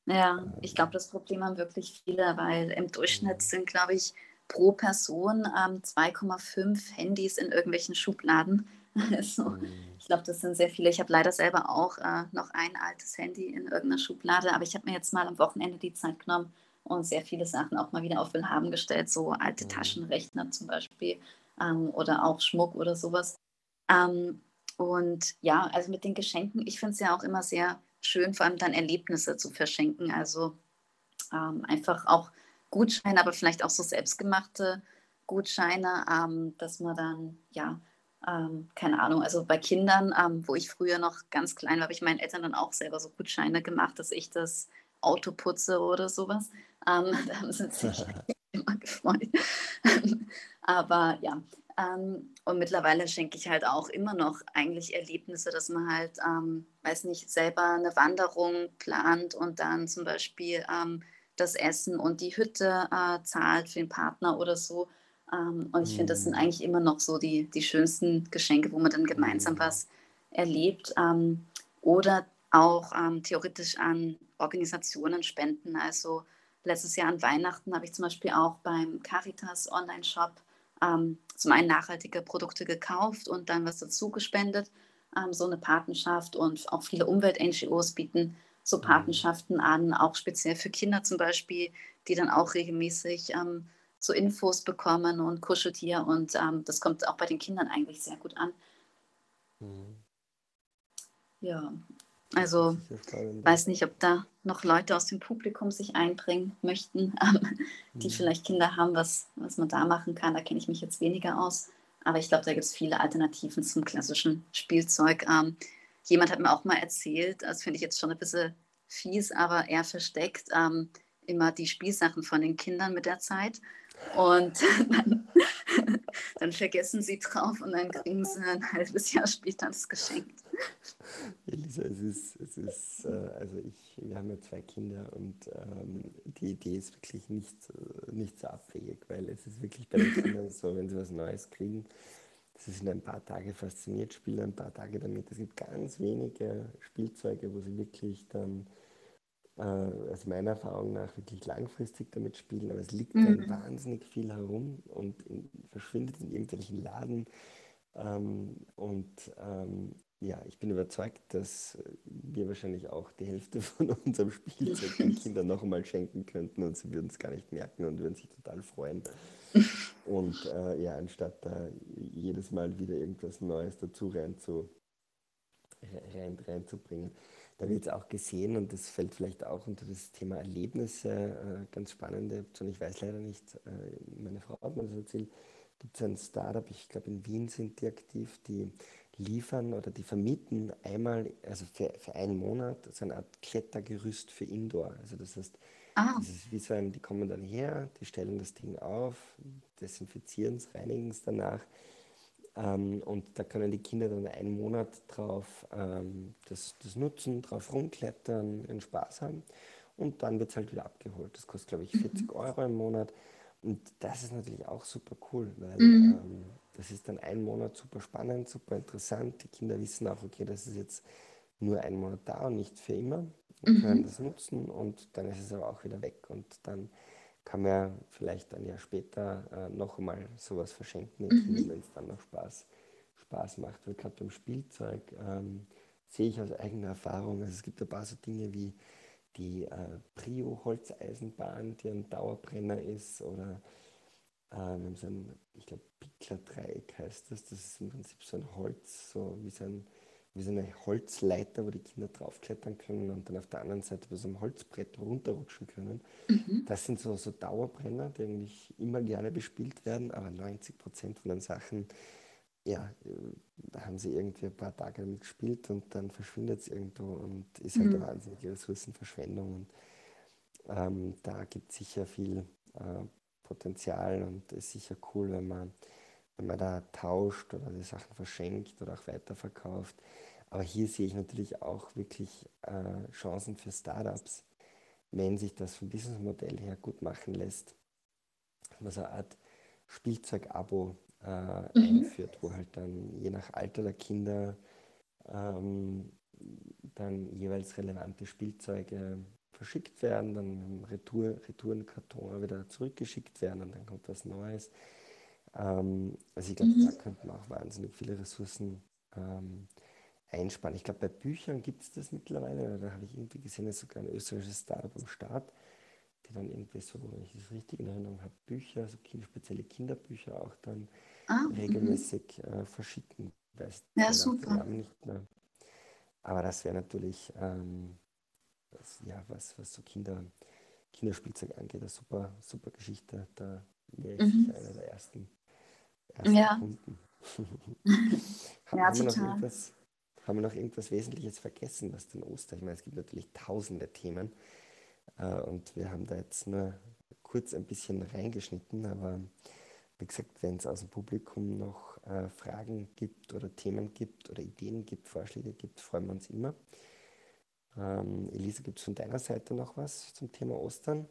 Ja, ich glaube, das Problem haben wirklich viele, weil im Durchschnitt mhm. sind, glaube ich, pro Person ähm, 2,5 Handys in irgendwelchen Schubladen. Also, mhm. Ich glaube, das sind sehr viele. Ich habe leider selber auch äh, noch ein altes Handy in irgendeiner Schublade, aber ich habe mir jetzt mal am Wochenende die Zeit genommen und sehr viele Sachen auch mal wieder auf Willhaben gestellt, so alte mhm. Taschenrechner zum Beispiel ähm, oder auch Schmuck oder sowas. Ähm, und ja, also mit den Geschenken, ich finde es ja auch immer sehr schön, vor allem dann Erlebnisse zu verschenken. Also ähm, einfach auch Gutscheine, aber vielleicht auch so selbstgemachte Gutscheine, ähm, dass man dann, ja, ähm, keine Ahnung, also bei Kindern, ähm, wo ich früher noch ganz klein war, habe ich meinen Eltern dann auch selber so Gutscheine gemacht, dass ich das Auto putze oder sowas. Ähm, da haben sie sich immer gefreut. aber ja, ähm, und mittlerweile schenke ich halt auch immer noch eigentlich Erlebnisse, dass man halt, ähm, weiß nicht, selber eine Wanderung plant und dann zum Beispiel ähm, das Essen und die Hütte äh, zahlt für den Partner oder so. Ähm, und ich finde, das sind mhm. eigentlich immer noch so die, die schönsten Geschenke, wo man dann gemeinsam mhm. was erlebt. Ähm, oder auch ähm, theoretisch an Organisationen spenden. Also letztes Jahr an Weihnachten habe ich zum Beispiel auch beim Caritas Online-Shop zum einen nachhaltige Produkte gekauft und dann was dazu gespendet. So eine Patenschaft und auch viele Umwelt-NGOs bieten so mhm. Patenschaften an, auch speziell für Kinder zum Beispiel, die dann auch regelmäßig so Infos bekommen und Kuscheltier und ähm, das kommt auch bei den Kindern eigentlich sehr gut an. Mhm. Ja, also weiß nicht, ob da noch Leute aus dem Publikum sich einbringen möchten, ähm, die mhm. vielleicht Kinder haben, was, was man da machen kann. Da kenne ich mich jetzt weniger aus. Aber ich glaube, da gibt es viele Alternativen zum klassischen Spielzeug. Ähm, jemand hat mir auch mal erzählt, das finde ich jetzt schon ein bisschen fies, aber er versteckt ähm, immer die Spielsachen von den Kindern mit der Zeit. Und dann, dann, vergessen sie drauf und dann kriegen sie ein halbes Jahr später das Geschenk. Elisa, es ist, es ist äh, also ich, wir haben ja zwei Kinder und ähm, die Idee ist wirklich nicht, nicht so abwegig, weil es ist wirklich bei den Kindern so, wenn sie was Neues kriegen, sie sind ein paar Tage fasziniert, spielen ein paar Tage damit. Es gibt ganz wenige Spielzeuge, wo sie wirklich dann äh, aus meiner Erfahrung nach wirklich langfristig damit spielen, aber es liegt mhm. dann wahnsinnig viel herum und in, verschwindet in irgendwelchen Laden. Ähm, und ähm, ja, ich bin überzeugt, dass wir wahrscheinlich auch die Hälfte von unserem Spielzeug den Kindern noch einmal schenken könnten und sie würden es gar nicht merken und würden sich total freuen. Und äh, ja, anstatt da jedes Mal wieder irgendwas Neues dazu rein zu, rein, reinzubringen. Da wird es auch gesehen und das fällt vielleicht auch unter das Thema Erlebnisse äh, ganz spannend. Ich weiß leider nicht, äh, meine Frau hat mir das erzählt, gibt es ein Startup, ich glaube in Wien sind die aktiv, die liefern oder die vermieten einmal, also für, für einen Monat, so eine Art Klettergerüst für Indoor. Also das heißt, ah. das ist wie so ein, die kommen dann her, die stellen das Ding auf, desinfizieren es, reinigen es danach. Ähm, und da können die Kinder dann einen Monat drauf ähm, das, das nutzen, drauf rumklettern, ihren Spaß haben. Und dann wird es halt wieder abgeholt. Das kostet, glaube ich, 40 mhm. Euro im Monat. Und das ist natürlich auch super cool, weil mhm. ähm, das ist dann ein Monat super spannend, super interessant. Die Kinder wissen auch, okay, das ist jetzt nur ein Monat da und nicht für immer. Und mhm. können das nutzen und dann ist es aber auch wieder weg. Und dann kann man vielleicht ein Jahr später äh, noch einmal sowas verschenken, mhm. wenn es dann noch Spaß, Spaß macht. Weil gerade beim Spielzeug ähm, sehe ich aus eigener Erfahrung, also es gibt ein paar so Dinge wie die äh, Prio-Holzeisenbahn, die ein Dauerbrenner ist, oder äh, wir haben so ein, ich glaube, Pickler-Dreieck heißt das. Das ist im Prinzip so ein Holz, so wie so, ein, wie so eine Holzleiter, wo die Kinder draufklettern können und dann auf der anderen Seite bei so einem Holzbrett runterrutschen können. Mhm. Das sind so, so Dauerbrenner, die eigentlich immer gerne bespielt werden, aber 90 Prozent von den Sachen ja, da haben sie irgendwie ein paar Tage damit gespielt und dann verschwindet es irgendwo und ist halt mhm. eine wahnsinnige Ressourcenverschwendung. Und ähm, da gibt es sicher viel äh, Potenzial und ist sicher cool, wenn man, wenn man da tauscht oder die Sachen verschenkt oder auch weiterverkauft. Aber hier sehe ich natürlich auch wirklich äh, Chancen für Startups, wenn sich das vom Businessmodell her gut machen lässt. Dass man so eine Art Spielzeug-Abo äh, mhm. einführt, wo halt dann je nach Alter der Kinder ähm, dann jeweils relevante Spielzeuge verschickt werden, dann im Retour, Retourenkarton wieder zurückgeschickt werden und dann kommt was Neues. Ähm, also ich glaube, mhm. da könnte man auch wahnsinnig viele Ressourcen ähm, einsparen. Ich glaube, bei Büchern gibt es das mittlerweile, da habe ich irgendwie gesehen, dass sogar ein österreichisches Startup am Start, die dann irgendwie so, wenn ich das richtig in Erinnerung habe, Bücher, so kind, spezielle Kinderbücher auch dann ah, mhm. regelmäßig äh, verschicken. Weiß ja, super. Nicht mehr. Aber das wäre natürlich ähm, das, ja, was, was so Kinder, Kinderspielzeug angeht, eine super, super Geschichte. Da wäre ich mhm. einer der ersten, ersten ja. Haben, ja, haben, wir noch irgendwas, haben wir noch irgendwas Wesentliches vergessen, was den Oster? Ich meine, es gibt natürlich tausende Themen äh, und wir haben da jetzt nur kurz ein bisschen reingeschnitten, aber wie gesagt, wenn es aus dem Publikum noch äh, Fragen gibt oder Themen gibt oder Ideen gibt, Vorschläge gibt, freuen wir uns immer. Ähm, Elisa, gibt es von deiner Seite noch was zum Thema Ostern?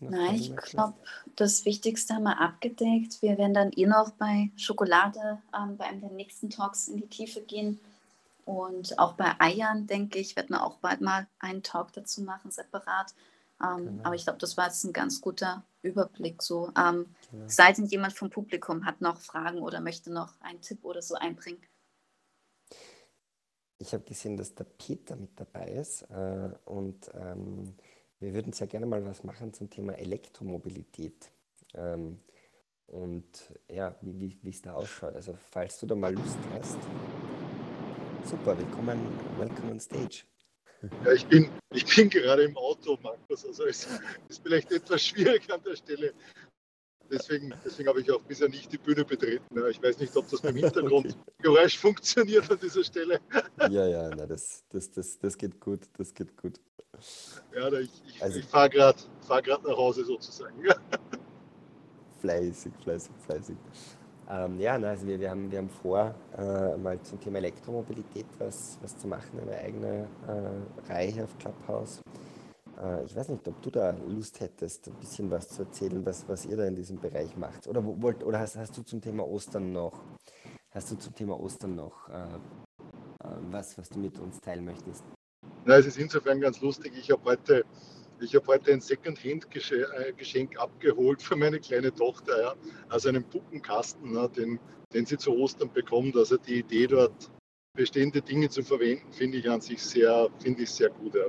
Nein, ich glaube, das Wichtigste haben wir abgedeckt. Wir werden dann eh noch bei Schokolade ähm, bei einem der nächsten Talks in die Tiefe gehen. Und auch bei Eiern, denke ich, werden wir auch bald mal einen Talk dazu machen, separat. Ähm, genau. Aber ich glaube, das war jetzt ein ganz guter Überblick. So, ähm, genau. Sei denn jemand vom Publikum hat noch Fragen oder möchte noch einen Tipp oder so einbringen. Ich habe gesehen, dass der Peter mit dabei ist äh, und ähm, wir würden sehr gerne mal was machen zum Thema Elektromobilität. Ähm, und ja, wie es da ausschaut. Also falls du da mal Lust hast. Super, willkommen, welcome on stage. Ja, ich bin, ich bin gerade im Auto, Markus. Also es ist vielleicht etwas schwierig an der Stelle. Deswegen, deswegen habe ich auch bisher nicht die Bühne betreten. Ich weiß nicht, ob das beim Hintergrundgeräusch okay. funktioniert an dieser Stelle. Ja, ja, na, das, das, das, das geht gut, das geht gut. Ja, ich, ich, also, ich fahre gerade fahr nach Hause sozusagen. Fleißig, fleißig, fleißig. Ähm, ja, na, also wir, wir, haben, wir haben vor, äh, mal zum Thema Elektromobilität was, was zu machen, eine eigene äh, Reihe auf Clubhouse. Äh, ich weiß nicht, ob du da Lust hättest, ein bisschen was zu erzählen, was, was ihr da in diesem Bereich macht. Oder, wollt, oder hast, hast du zum Thema Ostern noch, hast du zum Thema Ostern noch äh, äh, was, was du mit uns teilen möchtest? Na, es ist insofern ganz lustig. Ich habe heute, ich habe heute ein Second-Hand-Geschenk abgeholt für meine kleine Tochter. Ja. Also einen Puppenkasten, ne, den, den sie zu Ostern bekommt. Also die Idee dort bestehende Dinge zu verwenden, finde ich an sich sehr, finde ich sehr gut. Ja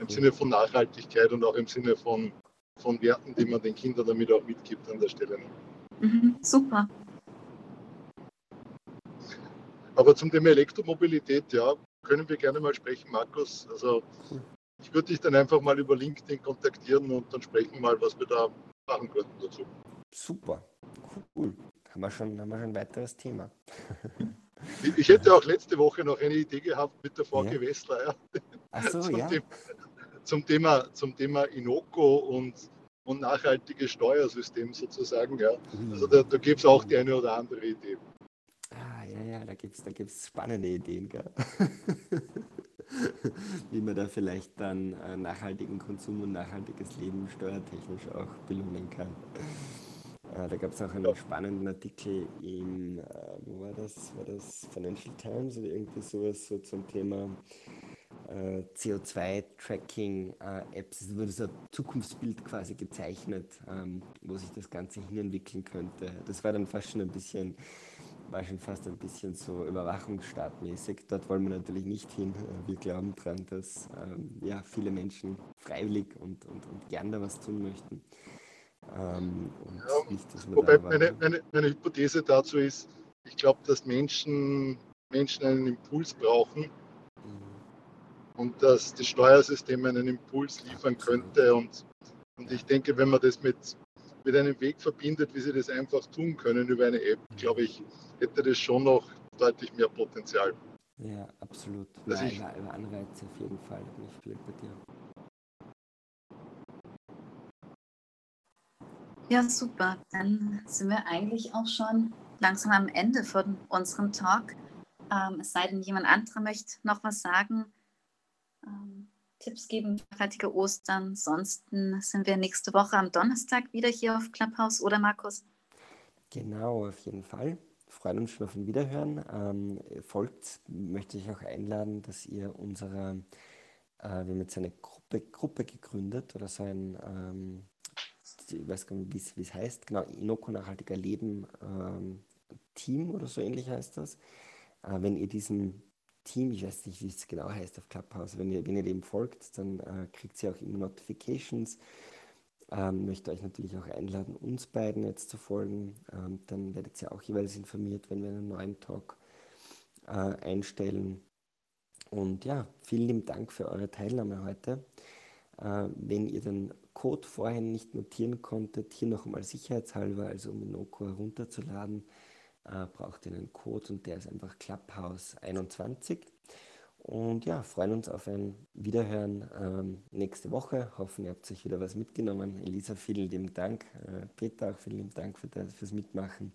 im Sinne von Nachhaltigkeit und auch im Sinne von, von Werten, die man den Kindern damit auch mitgibt an der Stelle. Mhm, super. Aber zum Thema Elektromobilität, ja, können wir gerne mal sprechen, Markus. Also ich würde dich dann einfach mal über LinkedIn kontaktieren und dann sprechen mal, was wir da machen könnten dazu. Super, cool. Haben wir schon, haben wir schon ein weiteres Thema. Ich hätte auch letzte Woche noch eine Idee gehabt mit der VG ja. Wessler. Ja. Ach so, ja. Thema, zum Thema, zum Thema Inoko und, und nachhaltiges Steuersystem sozusagen. Ja. Also da, da gibt es auch die eine oder andere Idee. Ja, ja, da gibt es da gibt's spannende Ideen, wie man da vielleicht dann äh, nachhaltigen Konsum und nachhaltiges Leben steuertechnisch auch belohnen kann. Äh, da gab es auch einen spannenden Artikel in, äh, wo war das? War das Financial Times oder irgendwie sowas so zum Thema äh, CO2-Tracking-Apps. Es wurde so ein Zukunftsbild quasi gezeichnet, ähm, wo sich das Ganze hinentwickeln könnte. Das war dann fast schon ein bisschen, war schon fast ein bisschen so Überwachungsstaatmäßig. Dort wollen wir natürlich nicht hin. Wir glauben daran, dass ähm, ja, viele Menschen freiwillig und, und, und gern da was tun möchten. Ähm, ja, nicht, wobei meine, meine, meine Hypothese dazu ist, ich glaube, dass Menschen, Menschen einen Impuls brauchen, und dass das Steuersystem einen Impuls liefern könnte. Und, und ich denke, wenn man das mit, mit einem Weg verbindet, wie sie das einfach tun können über eine App, glaube ich, hätte das schon noch deutlich mehr Potenzial. Ja, absolut. Also Nein, ich, über Anreize auf jeden Fall, da bin ich völlig bei dir. Ja, super. Dann sind wir eigentlich auch schon langsam am Ende von unserem Talk. Ähm, es sei denn, jemand anderer möchte noch was sagen Tipps geben, nachhaltige Ostern. Ansonsten sind wir nächste Woche am Donnerstag wieder hier auf Clubhouse, oder Markus? Genau, auf jeden Fall. freuen uns schon auf ein Wiederhören. Ähm, folgt, möchte ich auch einladen, dass ihr unserer Äh, wir haben jetzt eine Gruppe, Gruppe gegründet oder so ein, ähm, ich weiß gar nicht, wie es heißt, genau, Inoko Nachhaltiger Leben ähm, Team oder so ähnlich heißt das. Äh, wenn ihr diesem Team, ich weiß nicht, wie es genau heißt auf Clubhouse, wenn ihr, wenn ihr dem folgt, dann äh, kriegt ihr auch immer Notifications. Ähm, möchte euch natürlich auch einladen, uns beiden jetzt zu folgen. Ähm, dann werdet ihr auch jeweils informiert, wenn wir einen neuen Talk äh, einstellen. Und ja, vielen lieben Dank für eure Teilnahme heute. Äh, wenn ihr den Code vorhin nicht notieren konntet, hier noch einmal sicherheitshalber, also um Inoko herunterzuladen, äh, braucht ihr einen Code und der ist einfach Clubhouse21. Und ja, freuen uns auf ein Wiederhören ähm, nächste Woche. Hoffen, ihr habt euch wieder was mitgenommen. Elisa, vielen lieben Dank. Äh, Peter, auch vielen lieben Dank für das, fürs Mitmachen.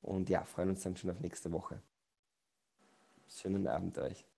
Und ja, freuen uns dann schon auf nächste Woche. Schönen Abend euch.